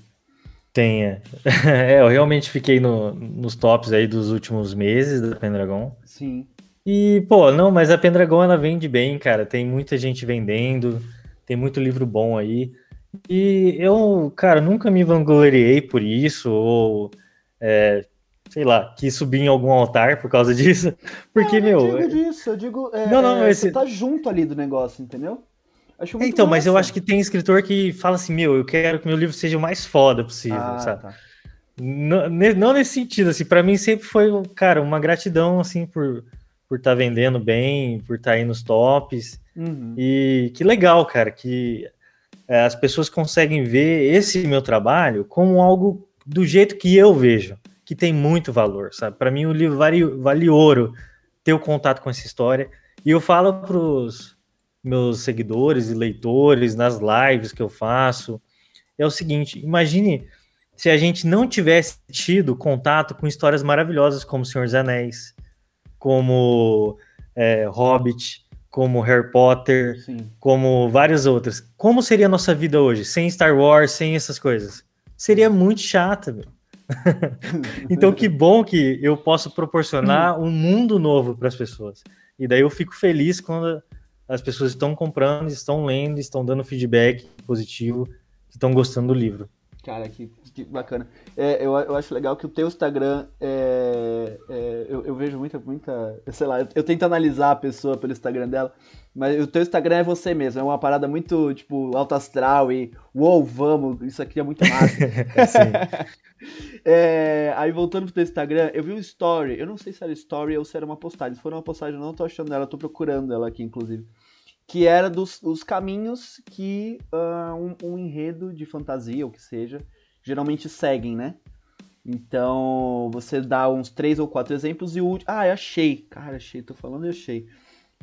Tem, é. <laughs> é. eu realmente fiquei no, nos tops aí dos últimos meses da Pendragon. Sim. E, pô, não, mas a Pendragon ela vende bem, cara. Tem muita gente vendendo, tem muito livro bom aí. E eu, cara, nunca me vangloriei por isso, ou é, sei lá, quis subir em algum altar por causa <laughs> disso. Porque, não, eu meu. Eu digo disso, eu digo. É, não, não, é, esse... Você tá junto ali do negócio, entendeu? Acho muito então, massa. mas eu acho que tem escritor que fala assim, meu, eu quero que meu livro seja o mais foda possível, ah, sabe? Tá. Não, não, nesse sentido, assim, para mim sempre foi, cara, uma gratidão, assim, por por estar tá vendendo bem, por estar tá aí nos tops. Uhum. E que legal, cara, que é, as pessoas conseguem ver esse meu trabalho como algo do jeito que eu vejo, que tem muito valor, sabe? Para mim, o livro vale, vale ouro ter o contato com essa história. E eu falo para os meus seguidores e leitores nas lives que eu faço, é o seguinte: imagine se a gente não tivesse tido contato com histórias maravilhosas como Senhor dos Anéis, como é, Hobbit, como Harry Potter, Sim. como várias outras. Como seria a nossa vida hoje sem Star Wars, sem essas coisas? Seria muito chata, meu. <laughs> então que bom que eu posso proporcionar um mundo novo para as pessoas. E daí eu fico feliz quando as pessoas estão comprando, estão lendo, estão dando feedback positivo, estão gostando do livro. Cara, que, que bacana. É, eu, eu acho legal que o teu Instagram, é, é, eu, eu, vejo muita, muita, sei lá, eu, eu, tento analisar a pessoa pelo Instagram dela, mas o teu Instagram é você mesmo, é uma parada muito, tipo, alto astral e, uou, vamos, isso aqui é muito massa. <laughs> <laughs> é, aí voltando pro teu Instagram, eu vi um story, eu não sei se era story ou se era uma postagem, se for uma postagem eu não tô achando ela, tô procurando ela aqui, inclusive que era dos os caminhos que uh, um, um, enredo de fantasia, ou que seja, geralmente seguem, né? Então, você dá uns três ou quatro exemplos e o último... Ah, eu achei. Cara, achei, tô falando e achei.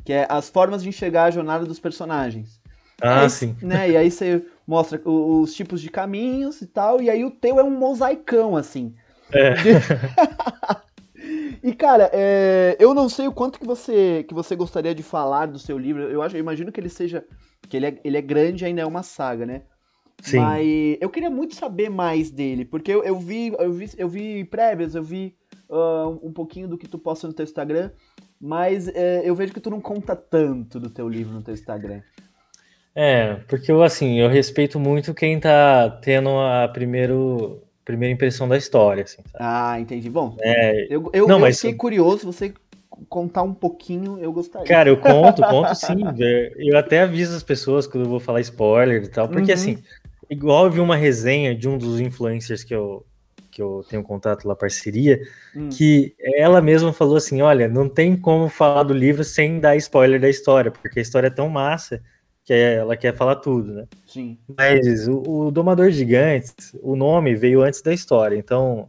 Que é as formas de enxergar a jornada dos personagens. Ah, aí, sim. Né? E aí você mostra os, os tipos de caminhos e tal, e aí o teu é um mosaicão, assim. É. <laughs> E, cara, é, eu não sei o quanto que você, que você gostaria de falar do seu livro. Eu, acho, eu imagino que ele seja. que ele é, ele é grande ainda é uma saga, né? Sim. Mas eu queria muito saber mais dele, porque eu, eu vi, eu vi, eu vi prévias, eu vi uh, um pouquinho do que tu posta no teu Instagram, mas é, eu vejo que tu não conta tanto do teu livro no teu Instagram. É, porque eu assim, eu respeito muito quem tá tendo a primeiro primeira impressão da história, assim. Sabe? Ah, entendi. Bom, é... eu, eu, não, eu mas... fiquei curioso, você contar um pouquinho, eu gostaria. Cara, eu conto, conto sim. <laughs> Eu até aviso as pessoas quando eu vou falar spoiler e tal, porque uhum. assim, igual eu vi uma resenha de um dos influencers que eu, que eu tenho contato lá, parceria, hum. que ela mesma falou assim: olha, não tem como falar do livro sem dar spoiler da história, porque a história é tão massa que ela quer falar tudo, né? Sim. Mas o, o Domador Gigantes, o nome veio antes da história, então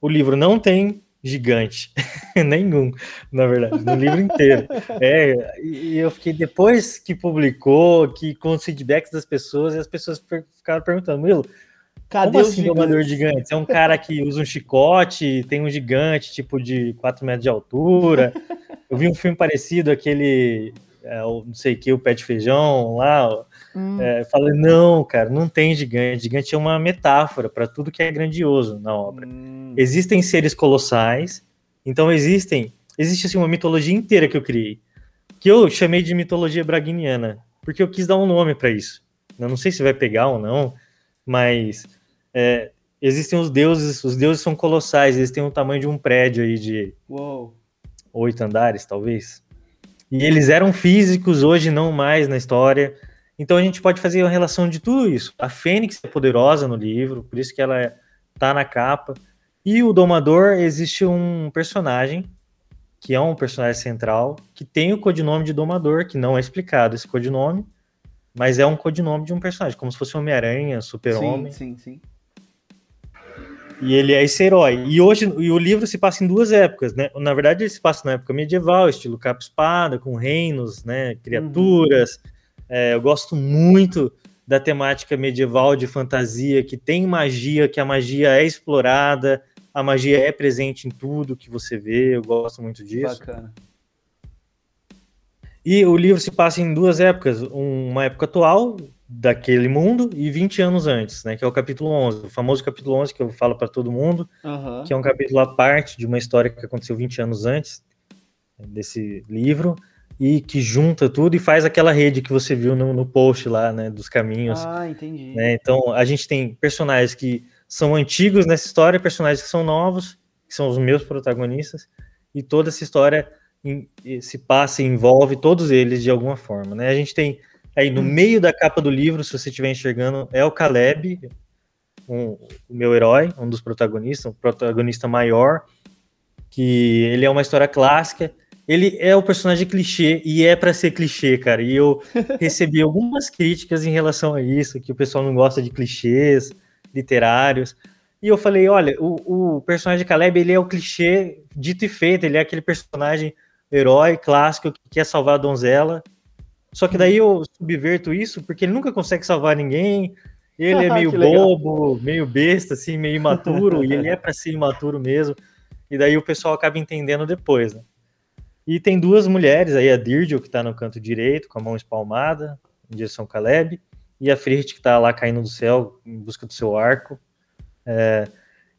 o livro não tem gigante, <laughs> nenhum, na verdade, no livro inteiro. É, e eu fiquei, depois que publicou, que com os feedbacks das pessoas, e as pessoas ficaram perguntando, Milo, Cadê Como assim, o domador de gigantes? É um cara que usa um chicote, tem um gigante, tipo, de 4 metros de altura. Eu vi um filme parecido, aquele é, não sei o que, o pé de feijão lá. Hum. É, falei, não, cara, não tem gigante. Gigante é uma metáfora para tudo que é grandioso na obra. Hum. Existem seres colossais, então existem. Existe assim, uma mitologia inteira que eu criei, que eu chamei de mitologia braguiniana, porque eu quis dar um nome para isso. Eu não sei se vai pegar ou não, mas é, existem os deuses, os deuses são colossais, eles têm o tamanho de um prédio aí de Uou. oito andares, talvez. E eles eram físicos, hoje não mais na história. Então a gente pode fazer uma relação de tudo isso. A Fênix é poderosa no livro, por isso que ela está na capa. E o Domador existe um personagem que é um personagem central que tem o codinome de Domador, que não é explicado esse codinome, mas é um codinome de um personagem, como se fosse Homem-Aranha, Super-Homem. Sim, sim, sim. E ele é esse herói. E hoje e o livro se passa em duas épocas, né? Na verdade, ele se passa na época medieval, estilo capa-espada, com reinos, né? Criaturas. Uhum. É, eu gosto muito da temática medieval de fantasia, que tem magia, que a magia é explorada, a magia é presente em tudo que você vê. Eu gosto muito disso. Bacana. E o livro se passa em duas épocas, uma época atual, daquele mundo e 20 anos antes, né? Que é o capítulo 11, o famoso capítulo 11 que eu falo para todo mundo, uhum. que é um capítulo à parte de uma história que aconteceu 20 anos antes desse livro e que junta tudo e faz aquela rede que você viu no, no post lá, né? Dos caminhos. Ah, entendi. Né? Então a gente tem personagens que são antigos nessa história, personagens que são novos, que são os meus protagonistas, e toda essa história se passa e envolve todos eles de alguma forma, né? A gente tem Aí no hum. meio da capa do livro, se você estiver enxergando, é o Caleb, um, o meu herói, um dos protagonistas, um protagonista maior, que ele é uma história clássica. Ele é o personagem clichê e é para ser clichê, cara. E eu <laughs> recebi algumas críticas em relação a isso, que o pessoal não gosta de clichês literários. E eu falei, olha, o, o personagem de Caleb, ele é o clichê dito e feito, ele é aquele personagem herói clássico que quer salvar a donzela. Só que daí eu subverto isso porque ele nunca consegue salvar ninguém. Ele é <laughs> meio bobo, meio besta, assim, meio imaturo, e ele é para ser imaturo mesmo. E daí o pessoal acaba entendendo depois, né? E tem duas mulheres aí, a Dirgil, que tá no canto direito, com a mão espalmada, em direção Caleb, e a Frit, que tá lá caindo do céu, em busca do seu arco. É,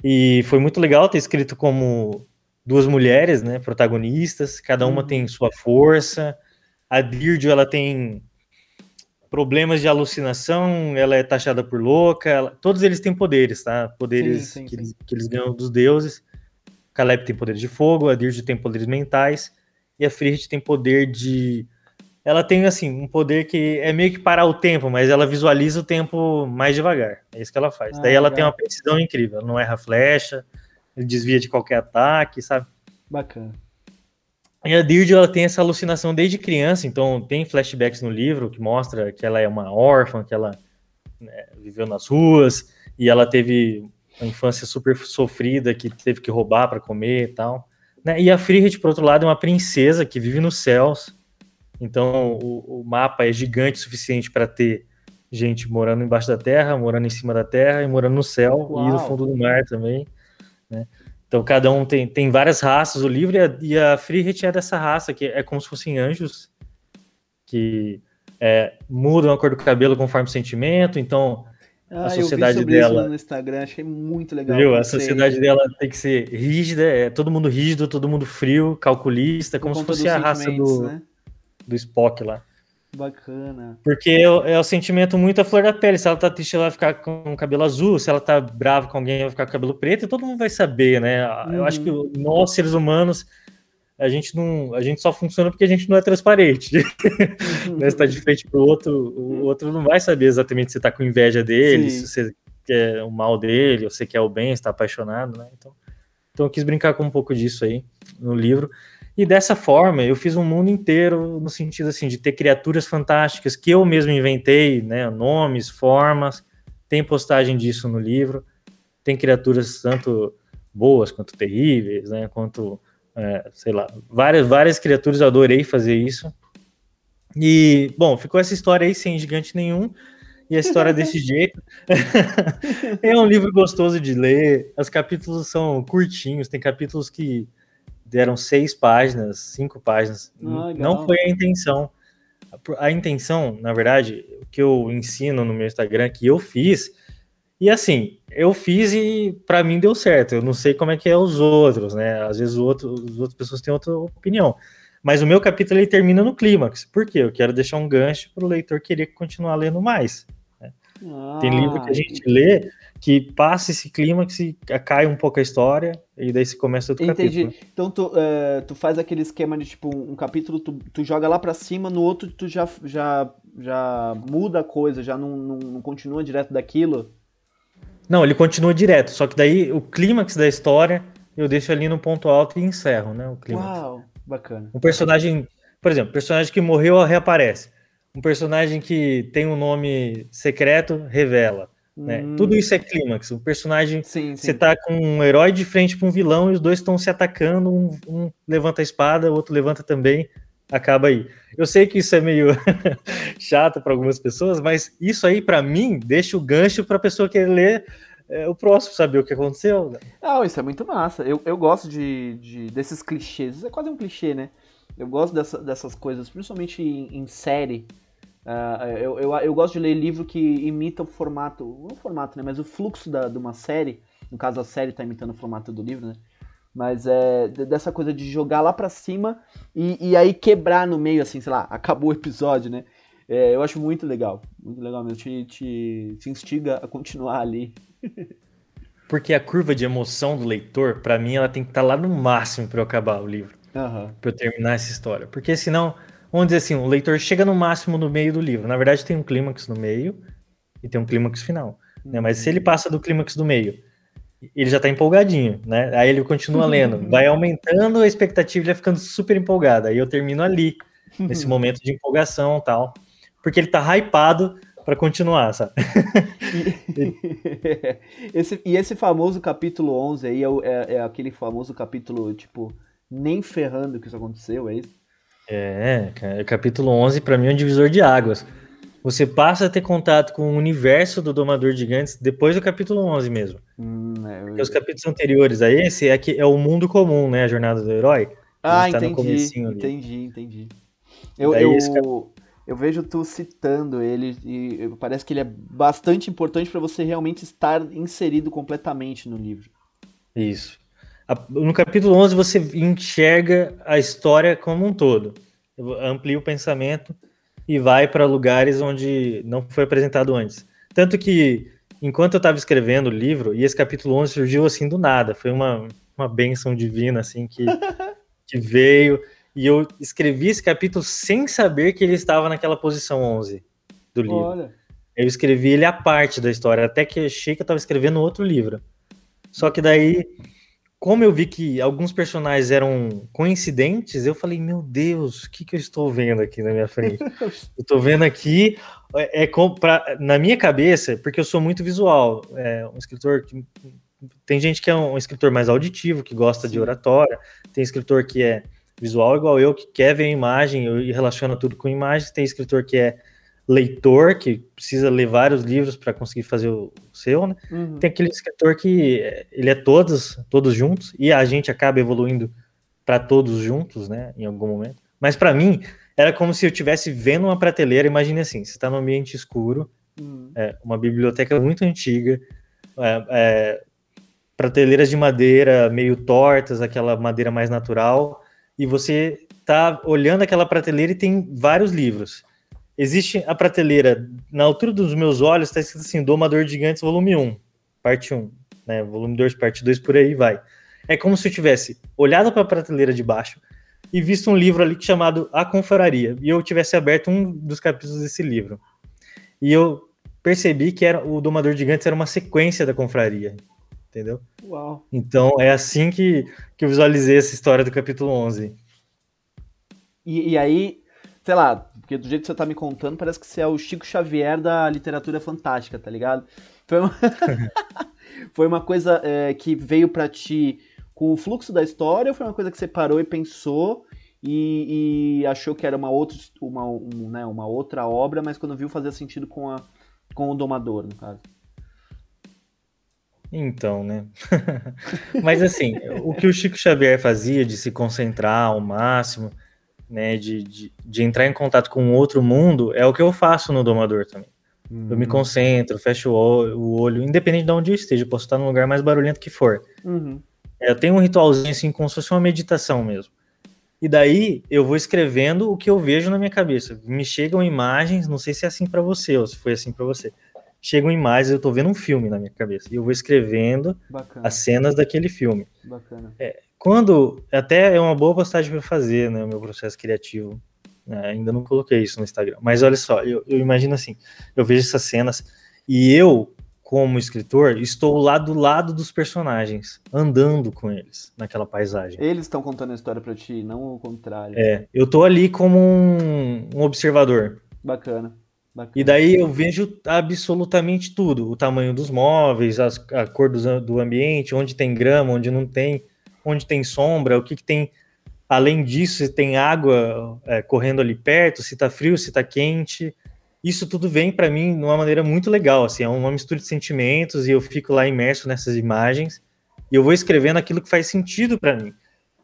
e foi muito legal ter escrito como duas mulheres, né, protagonistas, cada uma uhum. tem sua força. A Dirgil, ela tem problemas de alucinação, ela é taxada por louca, ela, todos eles têm poderes, tá? Poderes sim, sim, que, sim. Eles, que, Eles, ganham dos deuses. Caleb tem poderes de fogo, a Dirge tem poderes mentais, e a Frigid tem poder de. Ela tem, assim, um poder que é meio que parar o tempo, mas ela visualiza o tempo mais devagar. É isso que ela faz. Ah, Daí ela legal. tem uma precisão incrível. Ela não erra flecha, desvia de qualquer ataque, sabe? Bacana. E a Dirge, ela tem essa alucinação desde criança, então tem flashbacks no livro que mostra que ela é uma órfã, que ela né, viveu nas ruas, e ela teve uma infância super sofrida que teve que roubar para comer e tal. Né? E a Frihit, por outro lado, é uma princesa que vive nos céus. Então o, o mapa é gigante o suficiente para ter gente morando embaixo da terra, morando em cima da terra e morando no céu Uau. e no fundo do mar também. Né? Então cada um tem, tem várias raças. O livro e a, e a Frihit é dessa raça, que é como se fossem anjos que é, mudam a cor do cabelo conforme o sentimento. Então ah, a sociedade dela no Instagram, achei muito legal. Viu? A sociedade dela tem que ser rígida, é todo mundo rígido, todo mundo frio, calculista, Por como se fosse a raça do, né? do Spock lá. Bacana. Porque é, é, o sentimento muito à flor da pele. Se ela tá triste, ela vai ficar com o cabelo azul. Se ela tá brava com alguém, ela vai ficar com o cabelo preto. E todo mundo vai saber, né? Uhum. Eu acho que uhum. nós, seres humanos, a gente não, a gente só funciona porque a gente não é transparente. <laughs> Uhum. né, se tá de frente pro outro, o outro não vai saber exatamente se tá com inveja dele, Sim. se você quer o mal dele, ou se quer o bem, se tá apaixonado, né? Então, então eu quis brincar com um pouco disso aí no livro. E dessa forma, eu fiz um mundo inteiro no sentido assim de ter criaturas fantásticas que eu mesmo inventei, né, nomes, formas. Tem postagem disso no livro. Tem criaturas tanto boas quanto terríveis, né, quanto é, sei lá, várias, várias criaturas, eu adorei fazer isso. E, bom, ficou essa história aí sem gigante nenhum, e a história <laughs> desse jeito. <laughs> é um livro gostoso de ler, os capítulos são curtinhos, tem capítulos que deram seis páginas, cinco páginas. Ah, Não foi a intenção. A intenção, na verdade, o que eu ensino no meu Instagram, que eu fiz, e assim, eu fiz e para mim deu certo. Eu não sei como é que é os outros, né? Às vezes o outro, as outras pessoas têm outra opinião. Mas o meu capítulo ele termina no clímax. Por quê? Eu quero deixar um gancho para o leitor querer continuar lendo mais. Né? Ah, Tem livro que a gente lê que passa esse clímax e cai um pouco a história e daí se começa outro Entendi. capítulo. Então tu, uh, tu faz aquele esquema de tipo um capítulo, tu, tu joga lá para cima, no outro tu já, já, já muda a coisa, já não, não, não continua direto daquilo. Não, ele continua direto, só que daí o clímax da história eu deixo ali no ponto alto e encerro, né? O clímax. Uau, bacana. Um personagem, por exemplo, personagem que morreu reaparece. Um personagem que tem um nome secreto revela. Né? Hum. Tudo isso é clímax. O personagem, sim, sim. você tá com um herói de frente para um vilão e os dois estão se atacando. Um, um, levanta a espada, o outro levanta também. Acaba aí. Eu sei que isso é meio <laughs> chato para algumas pessoas, mas isso aí, para mim, deixa o gancho para a pessoa querer ler é, o próximo, saber o que aconteceu. Né? Ah, isso é muito massa. Eu, eu gosto de, de, desses clichês. Isso é quase um clichê, né? Eu gosto dessa, dessas coisas, principalmente em, em série. Uh, eu, eu, eu, gosto de ler livro que imita o formato, não o formato, né? Mas o fluxo da, de uma série. No caso, a série está imitando o formato do livro, né? Mas é dessa coisa de jogar lá pra cima e, e aí quebrar no meio, assim, sei lá, <laughs> acabou o episódio, né? É, eu acho muito legal. Muito legal mesmo. Te, te, te instiga a continuar ali. <laughs> Porque a curva de emoção do leitor, para mim, ela tem que estar tá lá no máximo para eu acabar o livro. Uhum. Pra eu terminar essa história. Porque senão vamos dizer assim, o leitor chega no máximo no meio do livro. Na verdade, tem um clímax no meio e tem um clímax final. Né? Mas se ele passa do clímax do meio, ele já tá empolgadinho, né? Aí ele continua lendo, vai aumentando a expectativa, ele vai ficando super empolgado. Aí eu termino ali, nesse momento de empolgação tal, porque ele tá hypado para continuar, sabe? <laughs> esse, e esse famoso capítulo 11 aí é, é, é, aquele famoso capítulo, tipo, nem ferrando que isso aconteceu, é isso? É, capítulo 11 para mim é um divisor de águas. Você passa a ter contato com o universo do Domador de Gigantes depois do capítulo 11 mesmo. Hum, é. Os capítulos anteriores a esse é, que é o mundo comum, né? A jornada do herói. Ah, tá entendi, entendi, entendi. Eu, eu, eu vejo tu citando ele e parece que ele é bastante importante para você realmente estar inserido completamente no livro. Isso. No capítulo 11 você enxerga a história como um todo. Amplia o pensamento e vai para lugares onde não foi apresentado antes. Tanto que, enquanto eu estava escrevendo o livro, e esse capítulo 11 surgiu assim do nada, foi uma, uma benção divina, assim, que, <laughs> que veio, e eu escrevi esse capítulo sem saber que ele estava naquela posição 11 do livro. Olha. Eu escrevi ele à parte da história, até que achei que eu estava escrevendo outro livro. Só que daí como eu vi que alguns personagens eram coincidentes, eu falei, meu Deus, o que, que eu estou vendo aqui na minha frente? <laughs> eu estou vendo aqui, é, é pra, na minha cabeça, porque eu sou muito visual, é um escritor que tem gente que é um escritor mais auditivo, que gosta Sim. de oratória, tem escritor que é visual igual eu, que quer ver a imagem e relaciona tudo com imagens, tem escritor que é leitor que precisa ler vários livros para conseguir fazer o seu, né? Uhum. Tem aquele escritor que ele é todos, todos juntos e a gente acaba evoluindo para todos juntos, né? Em algum momento. Mas para mim era como se eu estivesse vendo uma prateleira. Imagine assim, você está num ambiente escuro, uhum. é, uma biblioteca muito antiga, é, é, prateleiras de madeira meio tortas, aquela madeira mais natural, e você tá olhando aquela prateleira e tem vários livros existe a prateleira, na altura dos meus olhos, está escrito assim: Domador de Gigantes, volume 1, parte 1, né? Volume 2, parte 2, por aí vai. É como se eu tivesse olhado para a prateleira de baixo e visto um livro ali chamado A Confraria, e eu tivesse aberto um dos capítulos desse livro. E eu percebi que era o Domador de Gigantes era uma sequência da confraria, entendeu? Uau. Então é assim que, que eu visualizei essa história do capítulo 11. E, e aí, sei lá, porque do jeito que você tá me contando, parece que você é o Chico Xavier da literatura fantástica, tá ligado? Foi uma, <laughs> foi uma coisa é, que veio para ti com o fluxo da história ou foi uma coisa que você parou e pensou e, e achou que era uma outra, uma, um, né, uma outra obra, mas quando viu fazia sentido com, a, com o Domador, no caso? Então, né? <laughs> mas assim, o que o Chico Xavier fazia de se concentrar ao máximo né, de, de, de, entrar em contato com outro mundo, é o que eu faço no Domador também. Uhum. Eu me uhum. concentro, fecho o olho, independente de onde eu esteja, posso estar num lugar mais barulhento que for. Uhum. Eu tenho um ritualzinho assim, como se fosse uma meditação mesmo. E daí eu vou escrevendo o que eu vejo na minha cabeça. Me chegam imagens, não sei se é assim para você ou se foi assim para você. Chegam imagens, eu tô vendo um filme na minha cabeça. E eu vou escrevendo Bacana. as cenas daquele filme. Bacana. É, quando. Até é uma boa postagem para fazer, né? O meu processo criativo. É, ainda não coloquei isso no Instagram. Mas olha só, eu, eu imagino assim: eu vejo essas cenas e eu, como escritor, estou lá do lado dos personagens, andando com eles naquela paisagem. Eles estão contando a história para ti, não o contrário. É, eu tô ali como um, um observador. Bacana. Bacana. E daí eu vejo absolutamente tudo: o tamanho dos móveis, as, a cor do, do ambiente, onde tem grama, onde não tem onde tem sombra, o que, que tem além disso, se tem água é, correndo ali perto, se tá frio, se tá quente. Isso tudo vem para mim de uma maneira muito legal, assim, é uma mistura de sentimentos e eu fico lá imerso nessas imagens e eu vou escrevendo aquilo que faz sentido para mim.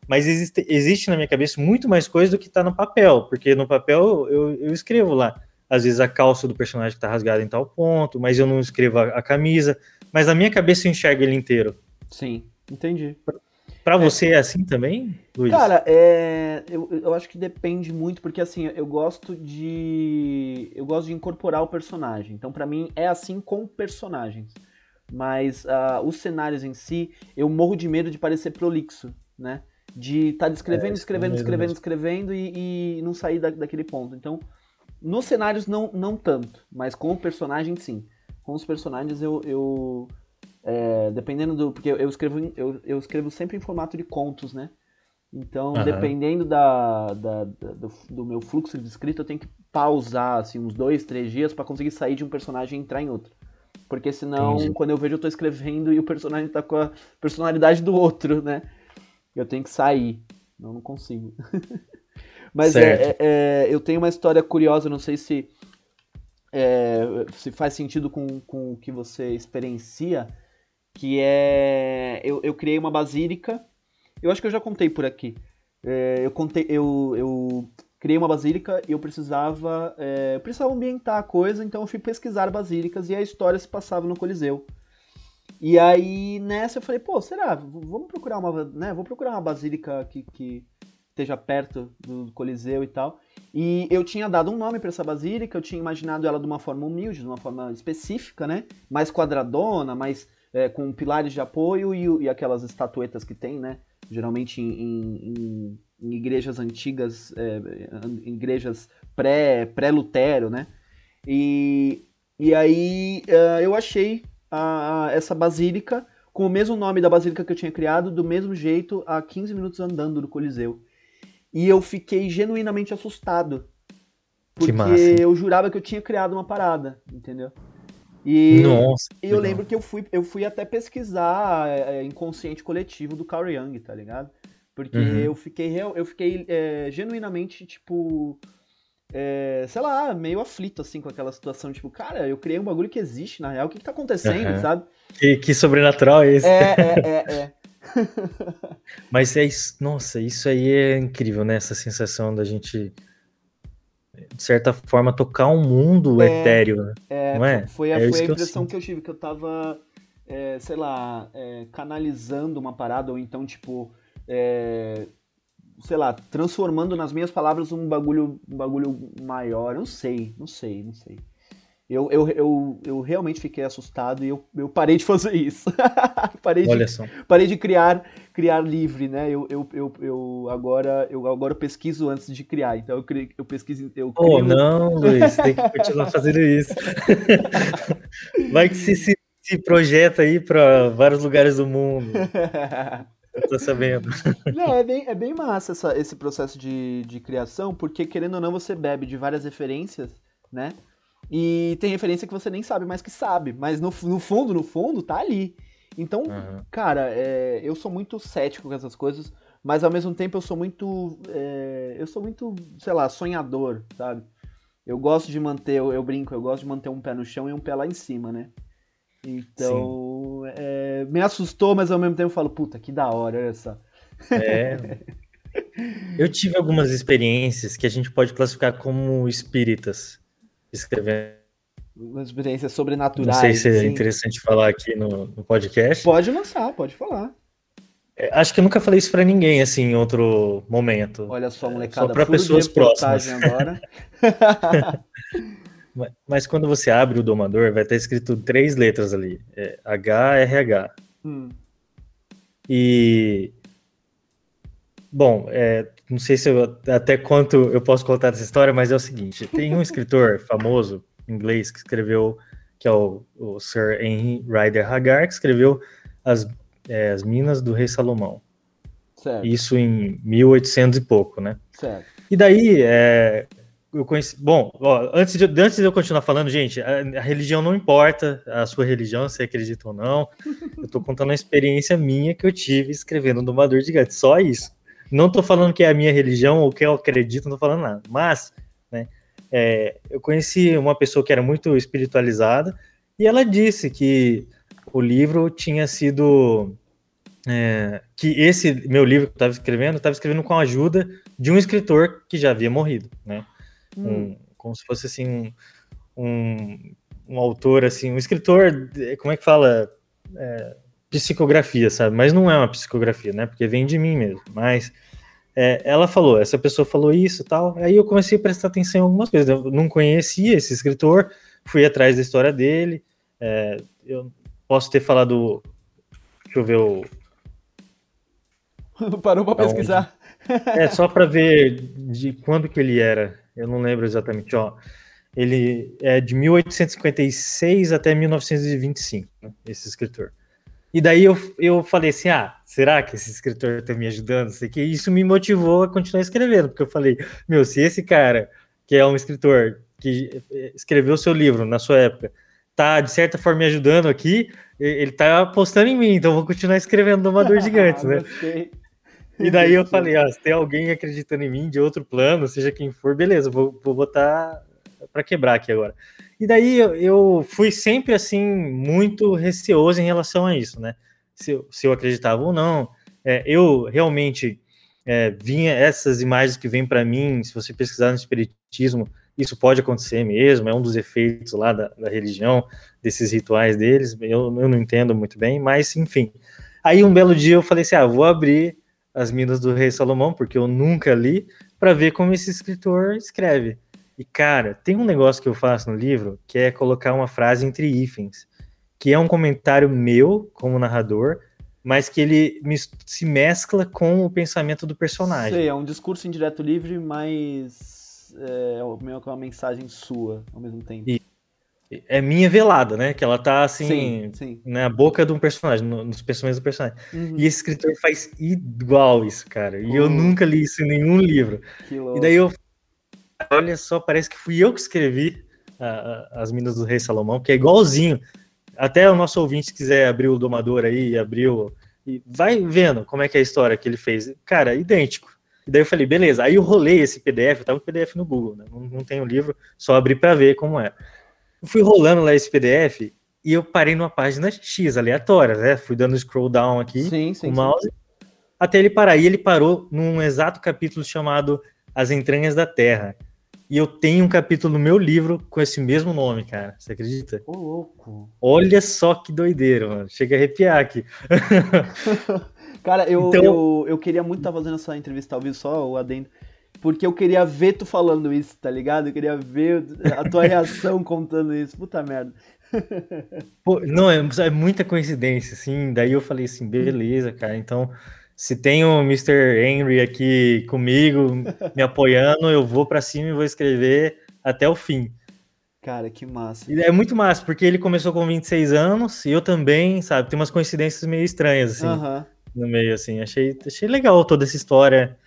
Mas existe, existe na minha cabeça muito mais coisa do que tá no papel, porque no papel eu, eu escrevo lá, às vezes a calça do personagem tá rasgada em tal ponto, mas eu não escrevo a, a camisa, mas na minha cabeça eu enxergo ele inteiro. Sim, entendi. Para você é assim também, Luiz? Cara, é, eu, eu acho que depende muito, porque assim, eu gosto de. Eu gosto de incorporar o personagem. Então, para mim, é assim com personagens. Mas uh, os cenários em si, eu morro de medo de parecer prolixo, né? de estar tá descrevendo, é, escrevendo, escrevendo, escrevendo e, e não sair da, daquele ponto. Então, nos cenários não, não tanto, mas com o personagem sim. Com os personagens eu, eu é, dependendo do. Porque eu escrevo, eu, eu escrevo sempre em formato de contos, né? Então, uhum. dependendo da, da, da do, do, meu fluxo de escrita, eu tenho que pausar assim, uns dois, três dias para conseguir sair de um personagem e entrar em outro. Porque senão, Entendi. quando eu vejo, eu tô escrevendo e o personagem tá com a personalidade do outro, né? Eu tenho que sair. Não, não consigo. <laughs> Mas é, é, é, eu tenho uma história curiosa, não sei se, é, se faz sentido com, com o que você experiencia, que é. Eu, eu criei uma basílica. Eu acho que eu já contei por aqui. É, eu contei. Eu, eu criei uma basílica e eu precisava. É, eu precisava ambientar a coisa, então eu fui pesquisar basílicas e a história se passava no Coliseu. E aí, nessa, eu falei, pô, será? Vamos procurar uma. Né, vou procurar uma basílica que, que esteja perto do Coliseu e tal. E eu tinha dado um nome para essa basílica, eu tinha imaginado ela de uma forma humilde, de uma forma específica, né? Mais quadradona, mais é, com pilares de apoio e, e, aquelas estatuetas que tem, né? Geralmente em, em, em igrejas antigas, é, em igrejas pré-Lutero, pré né? E, e aí uh, eu achei a, a, essa basílica com o mesmo nome da basílica que eu tinha criado, do mesmo jeito, a 15 minutos andando do Coliseu. E eu fiquei genuinamente assustado. Porque eu jurava que eu tinha criado uma parada, entendeu? E Nossa, eu lembro que eu fui, eu fui até pesquisar é, é, inconsciente coletivo do Carl Jung, tá ligado? Porque uhum. eu fiquei, eu fiquei é, genuinamente, tipo, é, sei lá, meio aflito, assim, com aquela situação, tipo, cara, eu criei um bagulho que existe, na real, o que, que tá acontecendo, uhum. sabe? Que, que sobrenatural é esse? É, é, é, é. <laughs> <laughs> Mas é isso, nossa, isso aí é incrível, né? Essa sensação da gente de certa forma, tocar um mundo é, etéreo, né? É, não é? Foi a, é foi a impressão que eu, que eu, tive, que eu tava, é, sei lá, é, canalizando uma parada, ou então, tipo, é, sei lá, transformando nas minhas palavras um bagulho, um bagulho maior. Eu não sei, não sei, não sei. Eu, eu, eu, eu realmente fiquei assustado e eu, eu parei de fazer isso. <laughs> parei, Olha de, só. parei de criar criar livre, né? Eu, eu, eu, eu, agora, eu agora pesquiso antes de criar. Então eu, crio, eu pesquiso. Eu crio... Oh, não, Luiz, tem que continuar fazendo isso. <laughs> Vai que se, se, se projeta aí para vários lugares do mundo. Eu tô sabendo. <laughs> Não, é bem, é bem massa essa, esse processo de, de criação, porque querendo ou não, você bebe de várias referências, né? E tem referência que você nem sabe mais que sabe, mas no, no fundo, no fundo, tá ali. Então, uhum. cara, é, eu sou muito cético com essas coisas, mas ao mesmo tempo eu sou muito. É, eu sou muito, sei lá, sonhador, sabe? Eu gosto de manter, eu, eu, brinco, eu gosto de manter um pé no chão e um pé lá em cima, né? Então, é, me assustou, mas ao mesmo tempo eu falo, puta, que da hora, só. É. <laughs> Eu tive algumas experiências que a gente pode classificar como espíritas escrevendo. Uma experiências sobrenaturais. Não sei se é interessante falar aqui no, no, podcast. Pode lançar, pode falar. É, acho que eu nunca falei isso para ninguém assim em outro momento. Olha só, molecada. Só para pessoas próximas. Agora. <laughs> Mas quando você abre o domador, vai estar escrito três letras ali: é HRH. Hum. E. Bom, é, não sei se eu, até quanto eu posso contar essa história, mas é o seguinte: tem um escritor <laughs> famoso inglês que escreveu, que é o, o Sir Henry Rider Haggard, que escreveu as, é, as Minas do Rei Salomão. Certo. Isso em 1800 e pouco, né? Certo. E daí, é, eu conheci. Bom, ó, antes, de, antes de eu continuar falando, gente, a, a, religião não importa, a sua religião, se acredita ou não. Eu tô contando a experiência minha que eu tive escrevendo no Domador de Gatos, só isso. Não tô falando que é a minha religião ou que eu acredito, não tô falando nada. Mas, né, é, eu conheci uma pessoa que era muito espiritualizada e ela disse que o livro tinha sido. É, que esse meu livro que eu estava escrevendo, estava escrevendo com a ajuda de um escritor que já havia morrido, né? Hum. Um, como se fosse assim um, um, um, autor assim, um escritor, como é que fala? É, psicografia, sabe? Mas não é uma psicografia, né? Porque vem de mim mesmo. Mas é, ela falou, essa pessoa falou isso tal. Aí eu comecei a prestar atenção em algumas coisas. Eu não conhecia esse escritor, fui atrás da história dele. É, eu posso ter falado. Deixa eu ver o. <laughs> Parou para pesquisar. <laughs> É, só para ver de quando que ele era. Eu não lembro exatamente, ó. Ele é de 1856 até 1925, né, esse escritor. E daí eu, eu falei assim: ah, será que esse escritor está me ajudando? Sei que isso me motivou a continuar escrevendo, porque eu falei: meu, se esse cara, que é um escritor que escreveu seu livro na sua época, tá de certa forma me ajudando aqui, ele tá apostando em mim, então eu vou continuar escrevendo Domador <laughs> Gigantes, né? E daí eu falei, ah, se tem alguém acreditando em mim de outro plano, seja quem for, beleza, vou, vou botar para quebrar aqui agora. E daí eu, fui sempre assim muito receoso em relação a isso, né? Se se eu acreditava ou não. É, eu realmente é, vinha essas imagens que vêm para mim, se você pesquisar no espiritismo, isso pode acontecer mesmo, é um dos efeitos lá da, da religião, desses rituais deles, eu, eu não entendo muito bem, mas enfim. Aí um belo dia eu falei assim: ah, vou abrir as Minas do Rei Salomão, porque eu nunca li, para ver como esse escritor escreve. E, cara, tem um negócio que eu faço no livro que é colocar uma frase entre hífens, que é um comentário meu como narrador, mas que ele se mescla com o pensamento do personagem. Sei, é um discurso indireto livre, mas é meio que uma mensagem sua ao mesmo tempo. E é minha velada, né? Que ela tá assim, sim, sim. na boca de um personagem, nos pensamentos do personagem. Uhum. E esse escritor faz igual isso, cara. E eu nunca li isso em nenhum livro. E daí eu olha só, parece que fui eu que escrevi a, a, as Minas do Rei Salomão, que é igualzinho. Até o nosso ouvinte, se quiser abrir o Domador aí, abriu. E vai vendo como é que é a história que ele fez. Cara, idêntico. E daí eu falei, beleza. Aí eu rolei esse PDF, tava com PDF no Google, né? Não, não tem o livro, só abri para ver como é. Eu fui rolando lá esse PDF e eu parei numa página X, aleatória, né? Fui dando scroll down aqui sim, sim, o mouse, sim. até ele parar. E ele parou num exato capítulo chamado As Entranhas da Terra. E eu tenho um capítulo no meu livro com esse mesmo nome, cara. Você acredita? Ô, louco. Olha só que doideira, mano. Chega a arrepiar aqui. <laughs> cara, eu, então... eu, eu queria muito estar tá fazendo essa entrevista ao vivo, só o adendo. Porque eu queria ver tu falando isso, tá ligado? Eu queria ver a tua reação <laughs> contando isso. Puta merda. <laughs> Pô, não, é, é muita coincidência, assim. Daí eu falei assim, beleza, cara. Então, se tem o Mr. Henry aqui comigo, me <laughs> apoiando, eu vou para cima e vou escrever até o fim. Cara, que massa. E é muito massa, porque ele começou com 26 anos e eu também, sabe? Tem umas coincidências meio estranhas, assim, no meio, assim. Achei, achei legal toda essa história.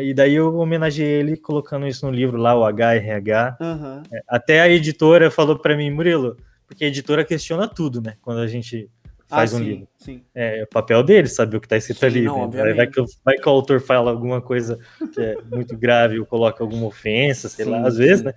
E daí eu homenageei ele colocando isso no livro lá, o HRH. Uh -huh. Até a editora falou para mim, Murilo, porque a editora questiona tudo, né? Quando a gente faz ah, um sim, livro. Sim. É, é o papel dele saber o que está escrito sim, ali. Não, né? vai, que, vai que o autor fala alguma coisa que é muito <laughs> grave ou coloca alguma ofensa, sei lá, às vezes, né?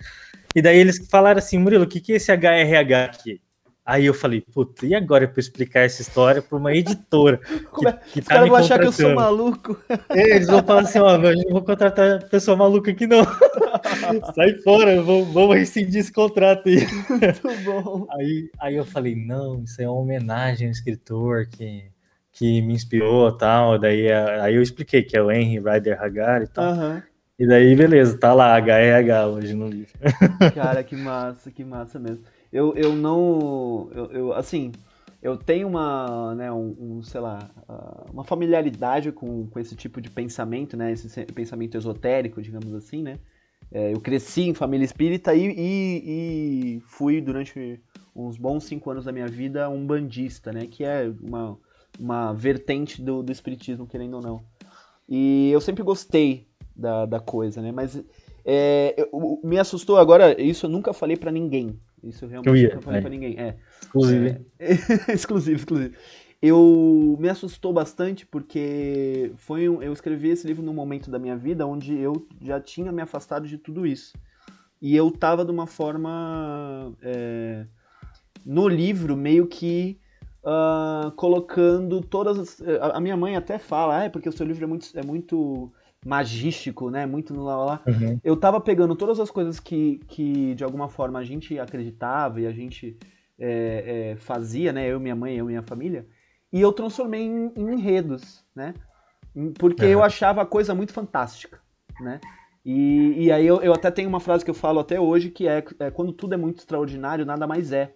E daí eles falaram assim, Murilo, o que, que é esse HRH aqui? Aí eu falei, puta, e agora para explicar essa história para uma editora <laughs> que, é? que Os tá caras vão achar que eu sou maluco. É, eles vão falar assim, ó, oh, não vou contratar pessoa maluca aqui não. <laughs> Sai fora, vamos, vamos rescindir esse contrato aí. Muito bom. Aí, aí eu falei, não, isso é uma homenagem ao escritor que, que me inspirou e tal. Daí aí eu expliquei que é o Henry Ryder Hagar e tal. Uhum. E daí, beleza, tá lá, HRH hoje no livro. Cara, que massa, que massa mesmo eu, eu não. Eu, eu, assim, eu tenho uma, né, um, um, sei lá, ah, uma familiaridade com, com esse tipo de pensamento, né, esse pensamento esotérico, digamos assim, né. É, eu cresci em família espírita e, e, e, fui durante uns bons cinco anos da minha vida um bandista, né, que é uma, uma vertente do, do espiritismo, querendo ou não. E eu sempre gostei da, da coisa, né, mas é, eu, me assustou agora, isso eu nunca falei para ninguém, isso eu realmente eu ia, nunca falei é. pra ninguém. É. Exclusivo. É, <laughs> exclusivo, exclusivo. Eu me assustou bastante porque foi um, eu escrevi esse livro num momento da minha vida onde eu já tinha me afastado de tudo isso. E eu tava de uma forma. É, no livro, meio que. Uh, colocando todas as, a, a minha mãe até fala, ah, é porque o seu livro é muito, é muito magístico, né? Muito no lá, lá. Uhum. Eu tava pegando todas as coisas que, que de alguma forma a gente acreditava e a gente é, é, fazia, né? Eu, minha mãe, eu e minha família, e eu transformei em, em enredos, né? Porque uhum. eu achava a coisa muito fantástica, né? E, e aí eu, eu, até tenho uma frase que eu falo até hoje que é, é quando tudo é muito extraordinário, nada mais é.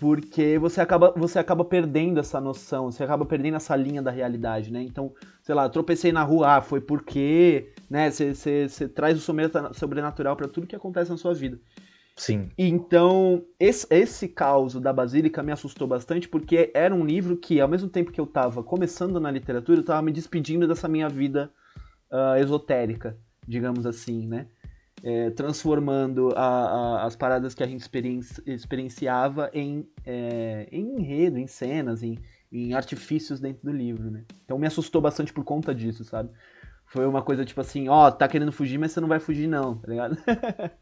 Porque você acaba, você acaba perdendo essa noção, você acaba perdendo essa linha da realidade, né? Então, sei lá, tropecei na rua, ah, foi porque, né? Você, traz o sobrenatural para tudo que acontece na sua vida. Sim. Então, esse, esse caos da Basílica me assustou bastante, porque era um livro que, ao mesmo tempo que eu estava começando na literatura, eu estava me despedindo dessa minha vida uh, esotérica, digamos assim, né? É, transformando a, a, as paradas que a gente experienci, experienciava em, é, em enredo, em cenas, em, em artifícios dentro do livro, né? Então me assustou bastante por conta disso, sabe? Foi uma coisa tipo assim, ó, oh, tá querendo fugir, mas você não vai fugir não, tá ligado? <laughs>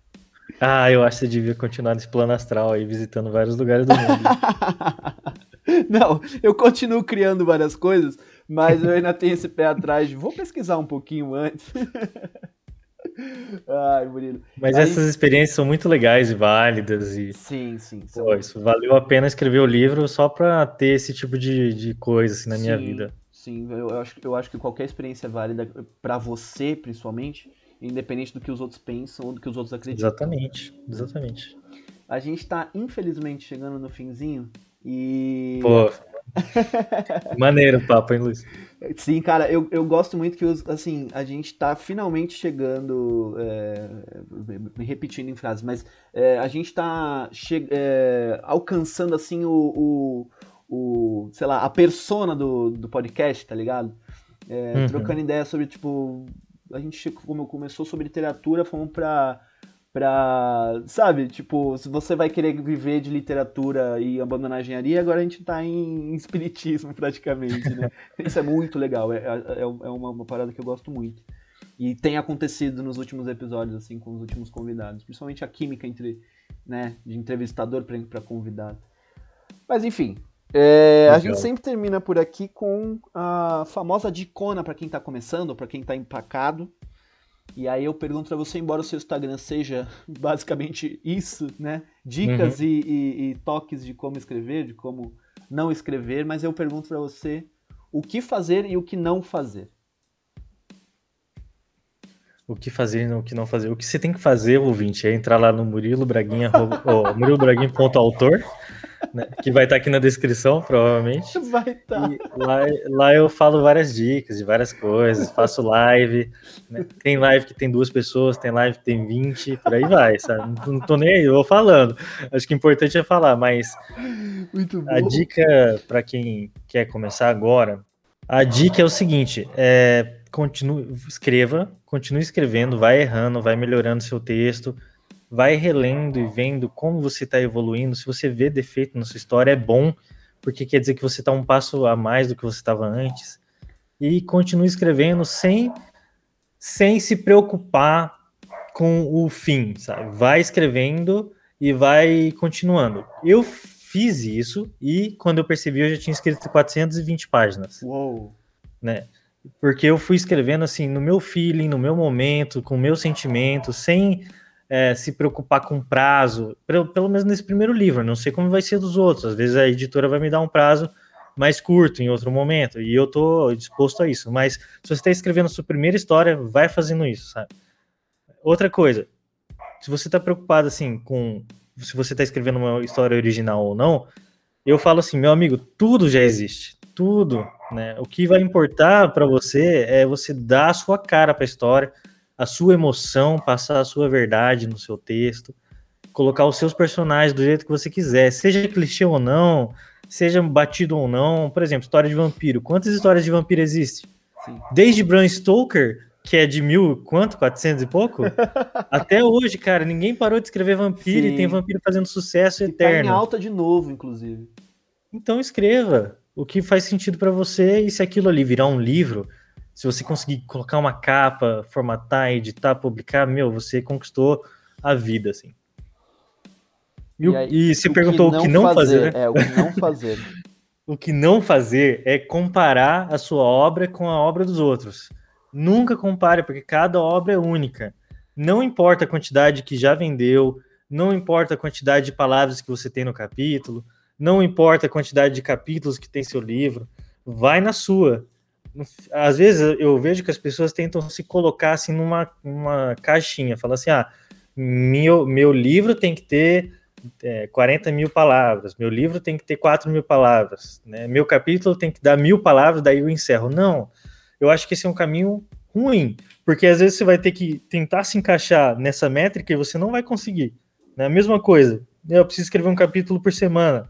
Ah, eu acho que você devia continuar nesse plano astral aí, visitando vários lugares do mundo. <laughs> Não, eu continuo criando várias coisas, mas eu ainda tenho esse pé atrás de vou pesquisar um pouquinho antes. <laughs> <laughs> Ai, Murilo. Mas aí... essas experiências são muito legais e válidas. E... Sim, sim. São... Pô, isso valeu a pena escrever o livro só para ter esse tipo de, de coisa assim, na sim, minha vida. Sim, eu, eu, acho, eu acho que qualquer experiência é válida para você, principalmente, independente do que os outros pensam ou do que os outros acreditam. Exatamente, exatamente. A gente tá, infelizmente, chegando no finzinho e. Pô. <laughs> Maneiro o papo, hein, Luiz? Sim, cara, eu, eu gosto muito que, assim, a gente tá finalmente chegando, é, me repetindo em frases, mas é, a gente tá é, alcançando, assim, o, o, o, sei lá, a persona do, do podcast, tá ligado? É, uhum. Trocando ideia sobre, tipo, a gente como começou sobre literatura, fomos pra, pra. Sabe, tipo, se você vai querer viver de literatura e abandonar a engenharia, agora a gente tá em, em espiritismo <laughs> praticamente, né? Isso é muito legal, é, é, é uma, uma parada que eu gosto muito. E tem acontecido nos últimos episódios, assim, com os últimos convidados. Principalmente a química entre, né, de entrevistador para convidado. Mas enfim, é, a gente sempre termina por aqui com a famosa dicona para quem está começando, para quem está empacado. E aí eu pergunto para você, embora o seu Instagram seja <laughs> basicamente isso, né? Dicas uhum. e, e, e, toques de como escrever, de como não escrever, mas eu pergunto para você o que fazer e o que não fazer. O que fazer e o que não fazer. O que você tem que fazer, ouvinte, é entrar lá no Murilo Braguinha, <laughs> oh, Murilo Braguinha.autor né, que vai estar tá aqui na descrição, provavelmente. Vai estar. Tá. Lá, lá eu falo várias dicas de várias coisas, faço live. Né? Tem live que tem duas pessoas, tem live que tem 20, por aí vai, sabe? Não, não tô nem aí, eu vou falando. Acho que o importante é falar, mas a dica para quem quer começar agora, a dica é o seguinte: é, continue, escreva, continue escrevendo, vai errando, vai melhorando seu texto vai relendo e vendo como você está evoluindo. Se você vê defeito na sua história, é bom, porque quer dizer que você está um passo a mais do que você estava antes. E continue escrevendo sem, sem se preocupar com o fim, sabe? Vai escrevendo e vai continuando. Eu fiz isso e quando eu percebi eu já tinha escrito 420 páginas. Uou! Né? Porque eu fui escrevendo assim no meu feeling, no meu momento, com o meu sentimento, sem é, se preocupar com prazo, pelo, pelo menos nesse primeiro livro, não sei como vai ser dos outros, às vezes a editora vai me dar um prazo mais curto em outro momento, e eu tô disposto a isso, mas se você está escrevendo sua primeira história, vai fazendo isso, sabe? Outra coisa, se você está preocupado assim com se você está escrevendo uma história original ou não, eu falo assim, meu amigo, tudo já existe, tudo, né? O que vai importar para você é você dar a sua cara para a história, a sua emoção, passar a sua verdade no seu texto, colocar os seus personagens do jeito que você quiser, seja clichê ou não, seja batido ou não. Por exemplo, história de vampiro. Quantas histórias de vampiro existem? Desde Bram Stoker, que é de mil, quanto? 400 e pouco? <laughs> Até hoje, cara, ninguém parou de escrever vampiro Sim. e tem vampiro fazendo sucesso eterno. Tá em alta de novo, inclusive. Então escreva o que faz sentido para você e se aquilo ali virar um livro, se você conseguir colocar uma capa, formatar, editar, publicar, meu, você conquistou a vida, assim. E, e, aí, e você perguntou o que não fazer, fazer né? É, o que não fazer. <laughs> o que não fazer é comparar a sua obra com a obra dos outros. Nunca compare, porque cada obra é única. Não importa a quantidade que já vendeu, não importa a quantidade de palavras que você tem no capítulo, não importa a quantidade de capítulos que tem seu livro, vai na sua às vezes eu vejo que as pessoas tentam se colocar assim numa, numa caixinha, fala assim, ah, meu, meu livro tem que ter é, 40 mil palavras, meu livro tem que ter 4 mil palavras, né? meu capítulo tem que dar mil palavras, daí eu encerro. Não, eu acho que esse é um caminho ruim, porque às vezes você vai ter que tentar se encaixar nessa métrica e você não vai conseguir. Né? A mesma coisa, eu preciso escrever um capítulo por semana,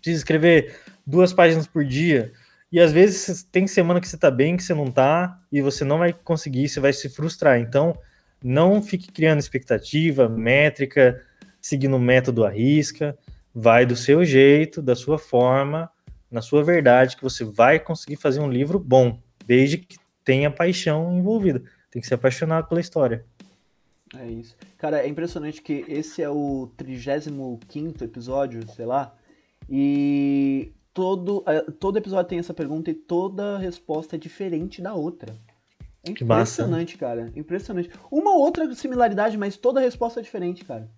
preciso escrever duas páginas por dia, e às vezes tem semana que você tá bem, que você não tá, e você não vai conseguir, você vai se frustrar. Então, não fique criando expectativa, métrica, seguindo o método à risca, vai do seu jeito, da sua forma, na sua verdade, que você vai conseguir fazer um livro bom, desde que tenha paixão envolvida. Tem que ser apaixonado pela história. É isso. Cara, é impressionante que esse é o 35 episódio, sei lá, e todo, é, todo episódio tem essa pergunta e toda resposta é diferente da outra. É impressionante, cara. Impressionante. Uma outra similaridade, mas toda resposta é diferente, cara.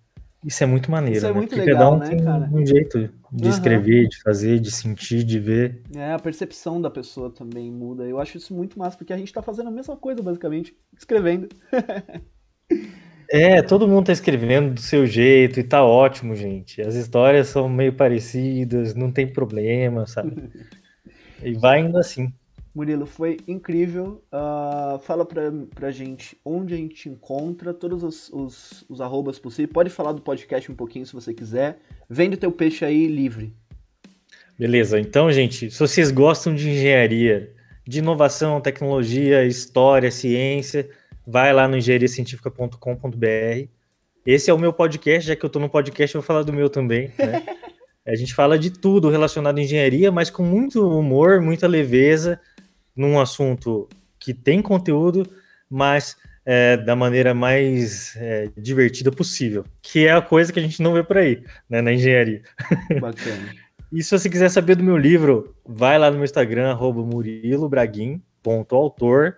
Isso é muito maneiro. Isso é né? muito Porque legal, cada um né, cara? um jeito de uhum. escrever, de fazer, de sentir, de ver. É, a percepção da pessoa também muda. Eu acho isso muito massa, porque a gente tá fazendo a mesma coisa, basicamente, escrevendo. <laughs> é, todo mundo tá escrevendo do seu jeito e tá ótimo, gente. As histórias são meio parecidas, não tem problema, sabe? <laughs> e vai indo assim. Murilo, foi incrível. Uh, fala pra, pra gente onde a gente encontra, todos os, os, os arrobas possíveis. Pode falar do podcast um pouquinho se você quiser. Vende teu peixe aí livre. Beleza, então, gente, se vocês gostam de engenharia, de inovação, tecnologia, história, ciência, vai lá no engenhariacientifica.com.br. Esse é o meu podcast, já que eu estou no podcast, eu vou falar do meu também. Né? <laughs> a gente fala de tudo relacionado à engenharia, mas com muito humor, muita leveza num assunto que tem conteúdo, mas é, da maneira mais é, divertida possível, que é a coisa que a gente não vê por aí, né, na engenharia. <laughs> Bacana. e se você quiser saber do meu livro, vai lá no meu Instagram, murilobraguin.autor,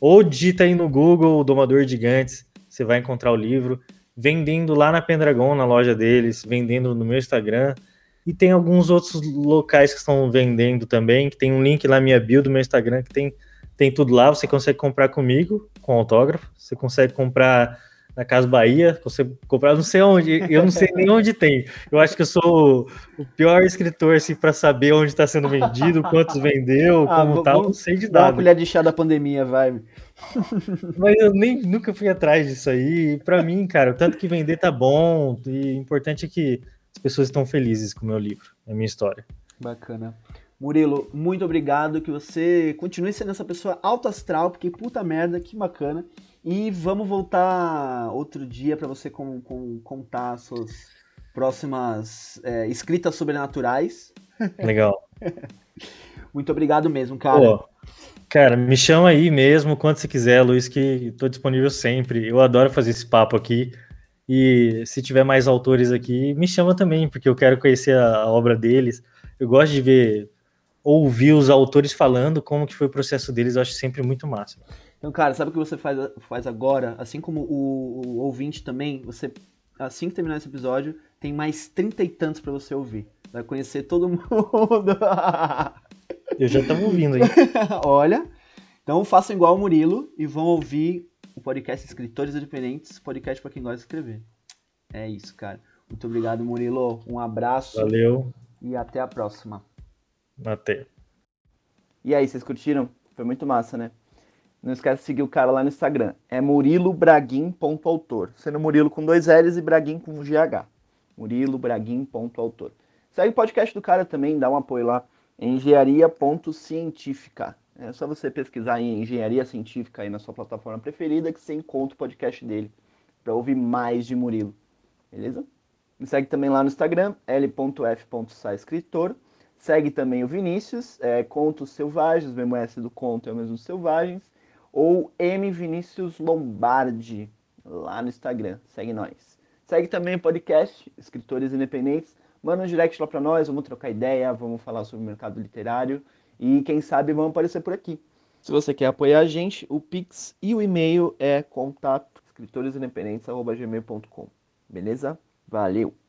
ou digita aí no Google, Domador de Gigantes, você vai encontrar o livro, vendendo lá na Pendragon, na loja deles, vendendo no meu Instagram, e tem alguns outros locais que estão vendendo também, que tem um link lá na minha bio do meu Instagram que tem, tem tudo lá. Você consegue comprar comigo, com autógrafo. Você consegue comprar na Casa Bahia, você comprar não sei onde, eu não sei nem onde tem. Eu acho que eu sou o pior escritor assim para saber onde está sendo vendido, quantos vendeu, ah, como tal, não sei de nada. Dá uma colher de chá da pandemia, vai. Mas eu nem nunca fui atrás disso aí. Para mim, cara, o tanto que vender tá bom, e importante é que as pessoas estão felizes com o meu livro, a minha história. Bacana. Murilo, muito obrigado. Que você continue sendo essa pessoa alto astral, porque puta merda, que bacana. E vamos voltar outro dia para você com, com, contar suas próximas é, escritas sobrenaturais. <laughs> Legal. muito obrigado mesmo, cara. Pô, cara, me chama aí mesmo quando você quiser, Luiz, que estou disponível sempre. Eu adoro fazer esse papo aqui. E se tiver mais autores aqui, me chama também, porque eu quero conhecer a, a obra deles. Eu gosto de ver, ouvir os autores falando como que foi o processo deles, eu acho sempre muito massa. Então, cara, sabe o que você faz, faz agora? Assim como o, o ouvinte também, você, assim que terminar esse episódio, tem mais trinta e tantos para você ouvir. Vai conhecer todo <laughs> mundo. eu já estava ouvindo, hein? <laughs> Olha, então façam igual o Murilo e vão ouvir o podcast Escritores Independentes, podcast para quem gosta de escrever. É isso, cara. Muito obrigado, Murilo. Um abraço. Valeu. E até a próxima. Até. E aí, vocês curtiram? Foi muito massa, né? Não esquece de seguir o cara lá no Instagram. É murilobraguin.autor. Sendo Murilo com dois L's e Braguin com GH. murilobraguin.autor. Segue o podcast do cara também, dá um apoio lá. Engenharia.científica. É só você pesquisar em engenharia científica aí na sua plataforma preferida que você encontra o podcast dele para ouvir mais de Murilo. Beleza? Me segue também lá no Instagram, l.f.saescritor. Segue também o Vinícius, é, Contos Selvagens, o mesmo S do Conto é o mesmo Selvagens. Ou M Vinícius Lombardi, lá no Instagram. Segue nós. Segue também o podcast, Escritores Independentes. Manda um direct lá para nós, vamos trocar ideia, vamos falar sobre o mercado literário. E quem sabe vão aparecer por aqui. Se você quer apoiar a gente, o Pix e o e-mail é contato escritoresindependentes.gmail.com. Beleza? Valeu!